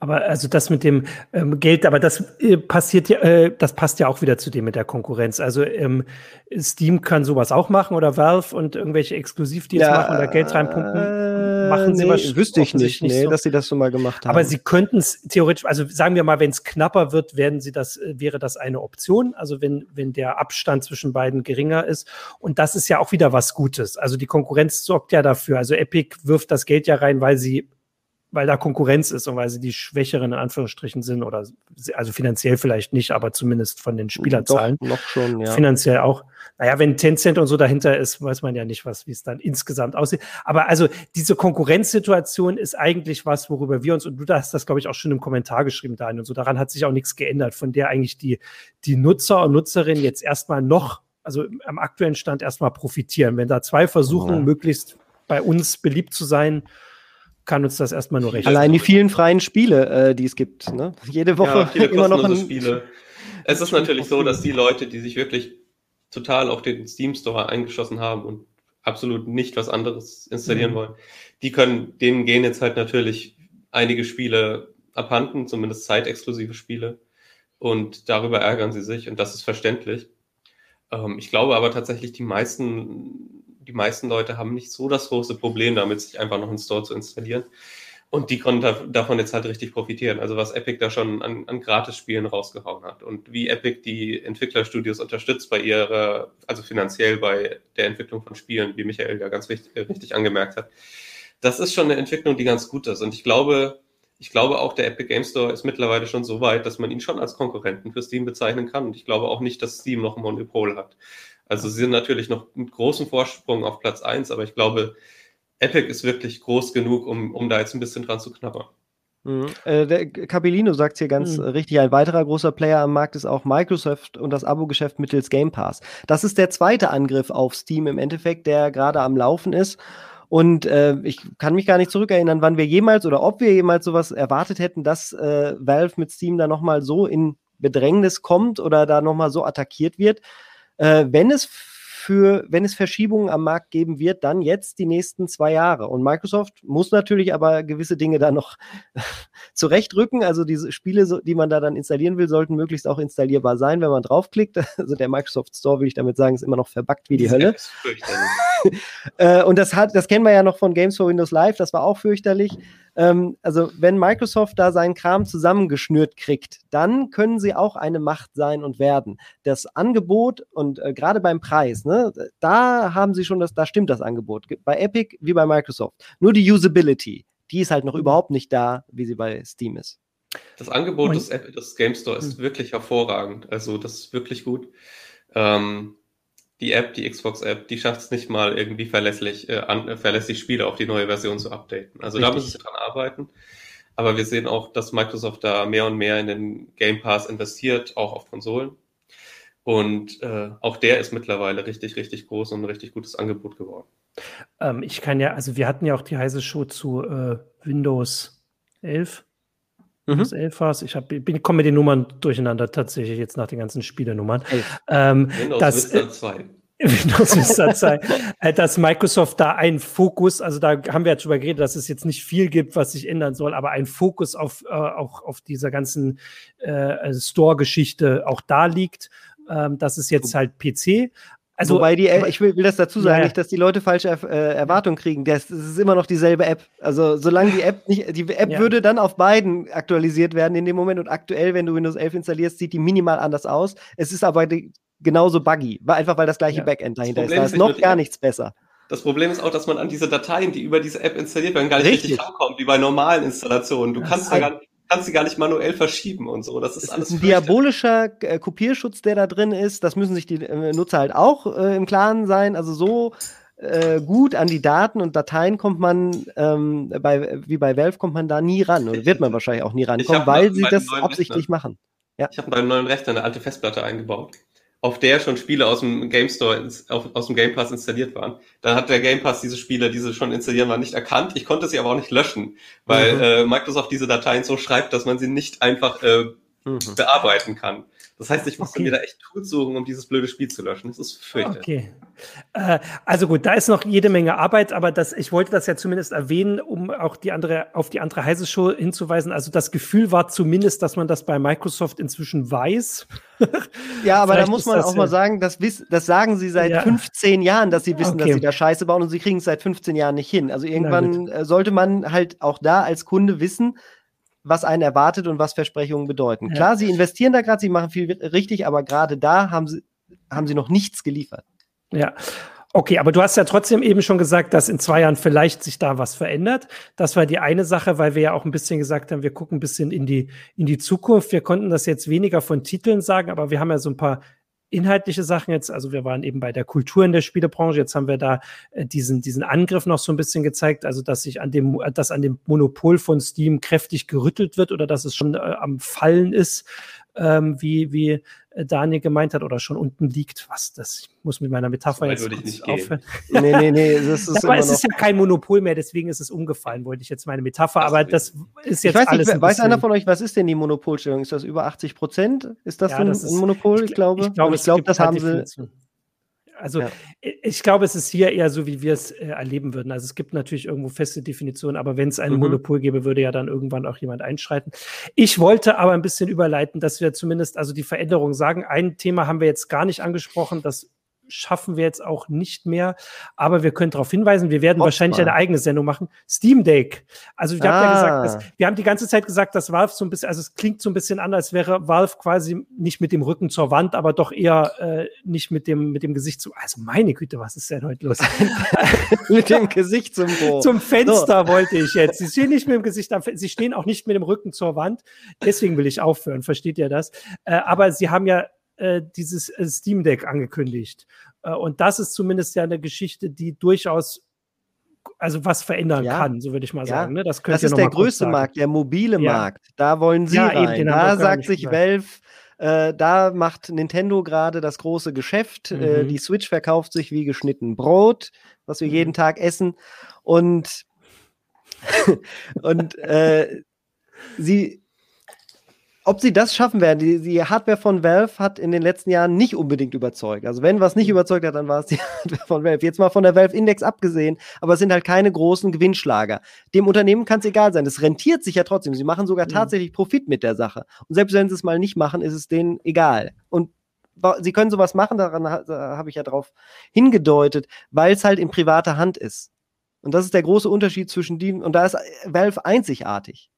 aber also das mit dem ähm, Geld, aber das äh, passiert ja, äh, das passt ja auch wieder zu dem mit der Konkurrenz. Also ähm, Steam kann sowas auch machen oder Valve und irgendwelche Exklusivdeals ja, machen oder Geld reinpumpen.
Machen sie nee? Wüsste ich nicht, nicht nee, so. dass sie das so mal gemacht haben.
Aber sie könnten es theoretisch, also sagen wir mal, wenn es knapper wird, werden sie das, äh, wäre das eine Option. Also wenn, wenn der Abstand zwischen beiden geringer ist. Und das ist ja auch wieder was Gutes. Also die Konkurrenz sorgt ja dafür. Also Epic wirft das Geld ja rein, weil sie weil da Konkurrenz ist und weil sie die Schwächeren in Anführungsstrichen sind oder also finanziell vielleicht nicht, aber zumindest von den Spielerzahlen.
Doch, noch schon, ja.
Finanziell auch. Naja, wenn Tencent und so dahinter ist, weiß man ja nicht, was, wie es dann insgesamt aussieht. Aber also diese Konkurrenzsituation ist eigentlich was, worüber wir uns, und du hast das, glaube ich, auch schon im Kommentar geschrieben, Daniel, und so, daran hat sich auch nichts geändert, von der eigentlich die, die Nutzer und Nutzerinnen jetzt erstmal noch, also am aktuellen Stand erstmal profitieren. Wenn da zwei versuchen, ja. möglichst bei uns beliebt zu sein, kann uns das erstmal nur recht.
Allein die vielen freien Spiele, äh, die es gibt. Ne? Jede Woche
ja, immer noch ein Spiele. Es ist natürlich so, dass die Leute, die sich wirklich total auf den Steam Store eingeschossen haben und absolut nicht was anderes installieren mhm. wollen, die können, denen gehen jetzt halt natürlich einige Spiele abhanden, zumindest zeitexklusive Spiele. Und darüber ärgern sie sich und das ist verständlich. Ähm, ich glaube aber tatsächlich, die meisten die meisten Leute haben nicht so das große Problem damit, sich einfach noch einen Store zu installieren. Und die konnten davon jetzt halt richtig profitieren. Also was Epic da schon an, an Gratis-Spielen rausgehauen hat und wie Epic die Entwicklerstudios unterstützt bei ihrer, also finanziell bei der Entwicklung von Spielen, wie Michael ja ganz richtig, richtig angemerkt hat. Das ist schon eine Entwicklung, die ganz gut ist. Und ich glaube, ich glaube auch, der Epic Game Store ist mittlerweile schon so weit, dass man ihn schon als Konkurrenten für Steam bezeichnen kann. Und ich glaube auch nicht, dass Steam noch ein Monopol hat. Also sie sind natürlich noch einen großen Vorsprung auf Platz 1, aber ich glaube, Epic ist wirklich groß genug, um, um da jetzt ein bisschen dran zu knabbern.
Mhm. Äh, der Capellino sagt hier ganz mhm. richtig, ein weiterer großer Player am Markt ist auch Microsoft und das Abo-Geschäft mittels Game Pass. Das ist der zweite Angriff auf Steam im Endeffekt, der gerade am Laufen ist. Und äh, ich kann mich gar nicht zurückerinnern, wann wir jemals oder ob wir jemals sowas erwartet hätten, dass äh, Valve mit Steam da nochmal so in Bedrängnis kommt oder da nochmal so attackiert wird. Äh, wenn es für, wenn es Verschiebungen am Markt geben wird, dann jetzt die nächsten zwei Jahre. Und Microsoft muss natürlich aber gewisse Dinge da noch zurechtrücken. Also diese Spiele, die man da dann installieren will, sollten möglichst auch installierbar sein, wenn man draufklickt. Also der Microsoft Store, würde ich damit sagen, ist immer noch verbuggt wie die Hölle. äh, und das hat, das kennen wir ja noch von Games for Windows Live, das war auch fürchterlich. Ähm, also wenn Microsoft da seinen Kram zusammengeschnürt kriegt, dann können sie auch eine Macht sein und werden. Das Angebot und äh, gerade beim Preis, ne, da haben sie schon das, da stimmt das Angebot. Bei Epic wie bei Microsoft. Nur die Usability, die ist halt noch überhaupt nicht da, wie sie bei Steam ist.
Das Angebot des, des Game Store ist hm. wirklich hervorragend. Also das ist wirklich gut. Ähm, die App, die Xbox-App, die schafft es nicht mal irgendwie verlässlich, äh, an, äh, verlässlich Spiele auf die neue Version zu updaten. Also Richtig. da müssen sie dran arbeiten. Aber wir sehen auch, dass Microsoft da mehr und mehr in den Game Pass investiert, auch auf Konsolen. Und äh, auch der ist mittlerweile richtig, richtig groß und ein richtig gutes Angebot geworden.
Ähm, ich kann ja, also wir hatten ja auch die heiße Show zu äh, Windows 11. Mhm. Windows 11 war es. Ich, ich komme mit den Nummern durcheinander tatsächlich jetzt nach den ganzen Spielenummern.
Ähm, Windows das, Vista 2.
Windows Vista 2, äh, dass Microsoft da einen Fokus, also da haben wir ja drüber geredet, dass es jetzt nicht viel gibt, was sich ändern soll, aber ein Fokus auf, äh, auch auf dieser ganzen äh, Store-Geschichte auch da liegt. Ähm, das ist jetzt halt PC.
Also, Wobei die, ich will, will das dazu sagen, ja, nicht, dass die Leute falsche äh, Erwartungen kriegen. Das, das, ist immer noch dieselbe App. Also solange die App nicht, die App ja. würde dann auf beiden aktualisiert werden in dem Moment und aktuell, wenn du Windows 11 installierst, sieht die minimal anders aus. Es ist aber die, genauso buggy, einfach weil das gleiche ja. Backend dahinter ist. Da ist noch gar nichts besser.
Das Problem ist auch, dass man an diese Dateien, die über diese App installiert werden, gar nicht richtig, richtig rankommt, wie bei normalen Installationen. Du kannst da gar nicht kannst sie gar nicht manuell verschieben und so. Das ist
Es
alles
ist ein diabolischer äh, Kopierschutz, der da drin ist. Das müssen sich die äh, Nutzer halt auch äh, im Klaren sein. Also so äh, gut an die Daten und Dateien kommt man, ähm, bei, wie bei Valve kommt man da nie ran. Oder wird man wahrscheinlich auch nie rankommen, weil sie das absichtlich machen.
Ich habe beim neuen Rechner eine alte Festplatte eingebaut, auf der schon Spiele aus dem Game Store, auf, aus dem Game Pass installiert waren. Dann hat der Game Pass diese Spiele, die sie schon installieren waren, nicht erkannt. Ich konnte sie aber auch nicht löschen, weil
Mhm.
äh, Microsoft diese Dateien so schreibt, dass man sie nicht einfach äh,
Mhm.
bearbeiten kann. Das heißt, ich musste
Okay.
mir da echt Tools suchen, um dieses blöde Spiel zu löschen. Das ist fürchterlich.
Okay. Äh, also gut, da ist noch jede Menge Arbeit, aber das, ich wollte das ja zumindest erwähnen, um auch die andere, auf die andere heiße Show hinzuweisen. Also das Gefühl war zumindest, dass man das bei Microsoft inzwischen weiß.
Ja, aber da muss man auch
ja-
mal sagen, das, wiss, das sagen sie seit
Ja.
15 Jahren, dass sie wissen, dass
Okay.
sie da Scheiße bauen und sie kriegen es seit 15 Jahren nicht hin. Also irgendwann äh, sollte man halt auch da als Kunde wissen, was einen erwartet und was Versprechungen bedeuten.
Ja.
Klar, sie investieren da gerade, sie machen viel richtig, aber gerade da haben sie, haben sie noch nichts geliefert.
Ja. Okay, aber du hast ja trotzdem eben schon gesagt, dass in zwei Jahren vielleicht sich da was verändert. Das war die eine Sache, weil wir ja auch ein bisschen gesagt haben, wir gucken ein bisschen in die, in die Zukunft. Wir konnten das jetzt weniger von Titeln sagen, aber wir haben ja so ein paar inhaltliche Sachen jetzt. Also wir waren eben bei der Kultur in der Spielebranche. Jetzt haben wir da äh, diesen, diesen Angriff noch so ein bisschen gezeigt. Also, dass sich an dem, dass an dem Monopol von Steam kräftig gerüttelt wird oder dass es schon äh, am Fallen ist, ähm, wie, wie äh, Daniel gemeint hat, oder schon unten liegt. Was, das ich muss mit meiner Metapher
So
jetzt
würde ich nicht gehen.
aufhören.
Nee, nee, nee, das ist
Aber es ist ja kein Monopol mehr, deswegen ist es umgefallen, wollte ich jetzt meine Metapher.
Das
Aber das ist
Ich
jetzt
weiß
alles.
nicht,
ein
weiß einer von euch, was ist denn die Monopolstellung? Ist das über 80 Prozent? Ist das
Ja,
ein,
das ist-
ein Monopol? Ich, glaube.
Ich glaube,
ich
gibt
das
halt
haben sie.
Also
Ja.
ich- ich glaube, es ist hier eher so, wie wir es äh, erleben würden. Also es gibt natürlich irgendwo feste Definitionen, aber wenn es ein
Mhm.
Monopol gäbe, würde ja dann irgendwann auch jemand einschreiten. Ich wollte aber ein bisschen überleiten, dass wir zumindest also die Veränderung sagen. Ein Thema haben wir jetzt gar nicht angesprochen, das schaffen wir jetzt auch nicht mehr, aber wir können darauf hinweisen, wir werden
Hoff's
wahrscheinlich eine eigene Sendung machen. Steam Deck. Also wir haben ja
Ah.
gesagt, dass, wir haben die ganze Zeit gesagt, dass Valve so ein bisschen, also es klingt so ein bisschen an, als wäre Valve quasi nicht mit dem Rücken zur Wand, aber doch eher äh, nicht mit dem, mit dem Gesicht zu. Also meine Güte, was ist denn heute los?
Mit dem Gesicht zum Bohr.
Zum Fenster wollte ich jetzt. Sie stehen nicht mit dem Gesicht am Fenster, sie stehen auch nicht mit dem Rücken zur Wand. Deswegen will ich aufhören, versteht ihr das? Äh, aber sie haben ja äh, dieses äh, Steam Deck angekündigt. Äh, und das ist zumindest ja eine Geschichte, die durchaus also was verändern
Ja.
kann, so würde ich mal
Ja.
sagen. Ne? Das,
Das ist der größte. Markt, der mobile
Ja.
Markt. Da wollen sie
eben,
rein.
wir
Da sagt sich
gesagt.
Valve, äh, da macht Nintendo gerade das große Geschäft. Äh,
Mhm.
die Switch verkauft sich wie geschnitten Brot, was wir
Mhm.
jeden Tag essen. Und, und äh, sie, ob sie das schaffen werden, die, die Hardware von Valve hat in den letzten Jahren nicht unbedingt überzeugt. Also wenn was nicht
Mhm.
überzeugt hat, dann war es die Hardware von Valve. Jetzt mal von der Valve Index abgesehen, aber es sind halt keine großen Gewinnschlager. Dem Unternehmen kann es egal sein. Es rentiert sich ja trotzdem. Sie machen sogar
Mhm.
tatsächlich Profit mit der Sache. Und selbst wenn sie es mal nicht machen, ist es denen egal. Und sie können sowas machen, daran da habe ich ja drauf hingedeutet, weil es halt in privater Hand ist. Und das ist der große Unterschied zwischen denen. Und da ist Valve einzigartig.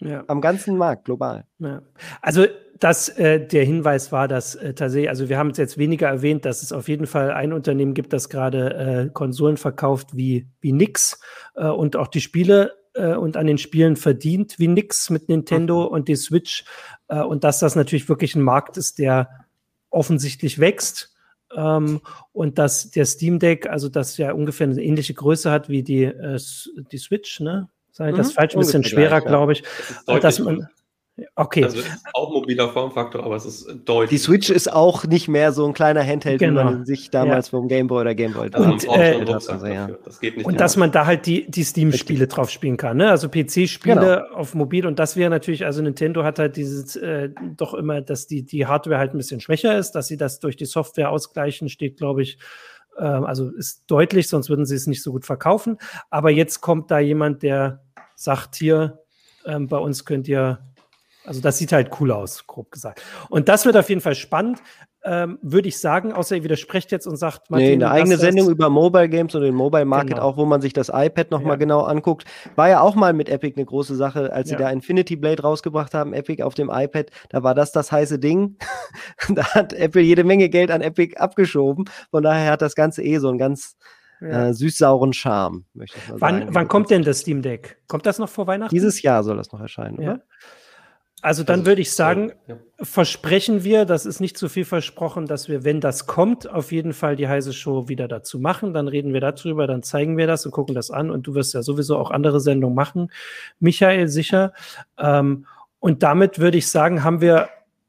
Ja.
Am ganzen Markt, global.
Ja. Also, dass äh, der Hinweis war, dass äh, tatsächlich, also wir haben es jetzt weniger erwähnt, dass es auf jeden Fall ein Unternehmen gibt, das gerade äh, Konsolen verkauft wie, wie nix äh, und auch die Spiele äh, und an den Spielen verdient wie nix mit Nintendo und die Switch äh, und dass das natürlich wirklich ein Markt ist, der offensichtlich wächst. Ähm, und dass der Steam Deck, also das ja ungefähr eine ähnliche Größe hat wie die, äh, die Switch, ne? Sei das
Mhm,
falsch, ein bisschen schwerer,
gleich, ja.
glaube ich.
Das
Äh, dass man, okay.
Also es ist auch mobiler Formfaktor, aber es ist deutlich.
Die Switch ist auch nicht mehr so ein kleiner Handheld,
Genau.
wie man sich damals vom Game Boy oder Game Boy
also
Und, äh,
Rucksack
also, ja.
Das geht nicht.
Und dass man da halt die, die Steam-Spiele drauf spielen kann, ne? Also PC-Spiele auf Mobil und das wäre natürlich, also Nintendo hat halt dieses äh, doch immer, dass die, die Hardware halt ein bisschen schwächer ist, dass sie das durch die Software ausgleichen, steht, glaube ich, ähm, also ist deutlich, sonst würden sie es nicht so gut verkaufen. Aber jetzt kommt da jemand, der sagt hier, ähm, bei uns könnt ihr, also das sieht halt cool aus, grob gesagt. Und das wird auf jeden Fall spannend, ähm, würde ich sagen, außer ihr widersprecht jetzt und sagt,
Nee, eine eigene Sendung über Mobile Games und den Mobile Market
Genau.
auch, wo man sich das iPad nochmal
Ja.
genau anguckt. War ja auch mal mit Epic eine große Sache, als
Ja.
sie da Infinity Blade rausgebracht haben, Epic auf dem iPad. Da war das das heiße Ding. da hat Apple jede Menge Geld an Epic abgeschoben. Von daher hat das Ganze eh so einen ganz ja. äh, süß-sauren Charme, möchte ich
mal wann, sagen. Wann kommt denn das Steam Deck? Kommt das noch vor Weihnachten?
Dieses Jahr soll das noch erscheinen, ja. oder?
Also dann also, würde ich sagen, ja. versprechen wir, das ist nicht zu viel versprochen, dass wir, wenn das kommt, auf jeden Fall die heiße Show wieder dazu machen. Dann reden wir darüber, dann zeigen wir das und gucken das an. Und du wirst ja sowieso auch andere Sendungen machen, Michael, sicher. Ähm, und damit würde ich sagen, haben wir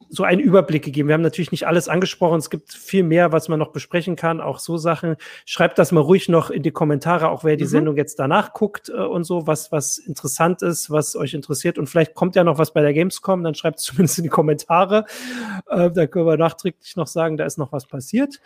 so einen Überblick gegeben. Wir haben natürlich nicht alles angesprochen. Es gibt viel mehr, was man noch besprechen kann. Auch so Sachen. Schreibt das mal ruhig noch in die Kommentare, auch wer die mhm. Sendung jetzt danach guckt äh, und so, was, was interessant ist, was euch interessiert. Und vielleicht kommt ja noch was bei der Gamescom. Dann schreibt es zumindest in die Kommentare. Äh, da können wir nachträglich noch sagen, da ist noch was passiert.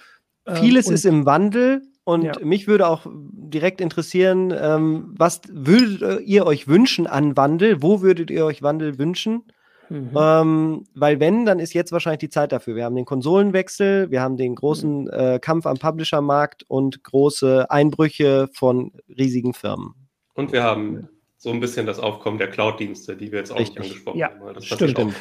Ähm, Vieles ist im Wandel. Und ja. mich würde auch direkt interessieren, ähm, was würdet ihr euch wünschen an Wandel? Wo würdet ihr euch Wandel wünschen? Mhm. Ähm, weil wenn, dann ist jetzt wahrscheinlich die Zeit dafür. Wir haben den Konsolenwechsel, wir haben den großen mhm. äh, Kampf am Publisher-Markt und große Einbrüche von riesigen Firmen.
Und wir haben so ein bisschen das Aufkommen der Cloud-Dienste, die wir jetzt auch Richtig. nicht angesprochen
ja,
haben. Das
stimmt.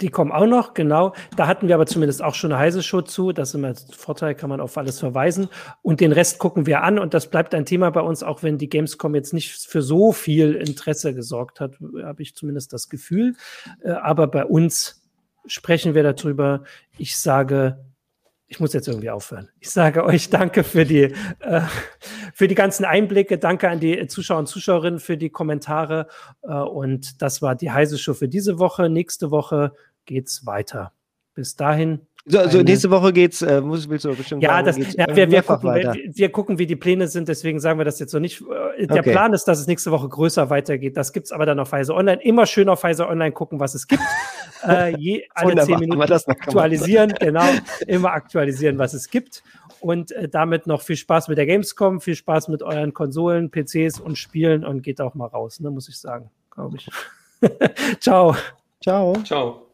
Die kommen auch noch, genau. Da hatten wir aber zumindest auch schon eine heiße Show zu. Das ist immer ein Vorteil, kann man auf alles verweisen. Und den Rest gucken wir an. Und das bleibt ein Thema bei uns, auch wenn die Gamescom jetzt nicht für so viel Interesse gesorgt hat, habe ich zumindest das Gefühl. Äh, aber bei uns sprechen wir darüber. Ich sage, ich muss jetzt irgendwie aufhören. Ich sage euch danke für die, äh, für die ganzen Einblicke. Danke an die Zuschauer und Zuschauerinnen für die Kommentare. Äh, und das war die heiße Show für diese Woche. Nächste Woche geht's weiter. Bis dahin.
So, also nächste Woche geht's, äh, muss, willst du bestimmt
Ja, das, ja wir, wir, gucken, wir, wir, gucken, wie die Pläne sind, deswegen sagen wir das jetzt so nicht. Äh, der okay. Plan ist, dass es nächste Woche größer weitergeht. Das gibt's aber dann auf Pfizer Online. Immer schön auf Pfizer Online gucken, was es gibt. äh, je, alle zehn Minuten aktualisieren, genau, immer aktualisieren, was es gibt. Und äh, damit noch viel Spaß mit der Gamescom, viel Spaß mit euren Konsolen, PCs und Spielen und geht auch mal raus, ne, muss ich sagen, glaube ich. Ciao.
Ciao.
Ciao.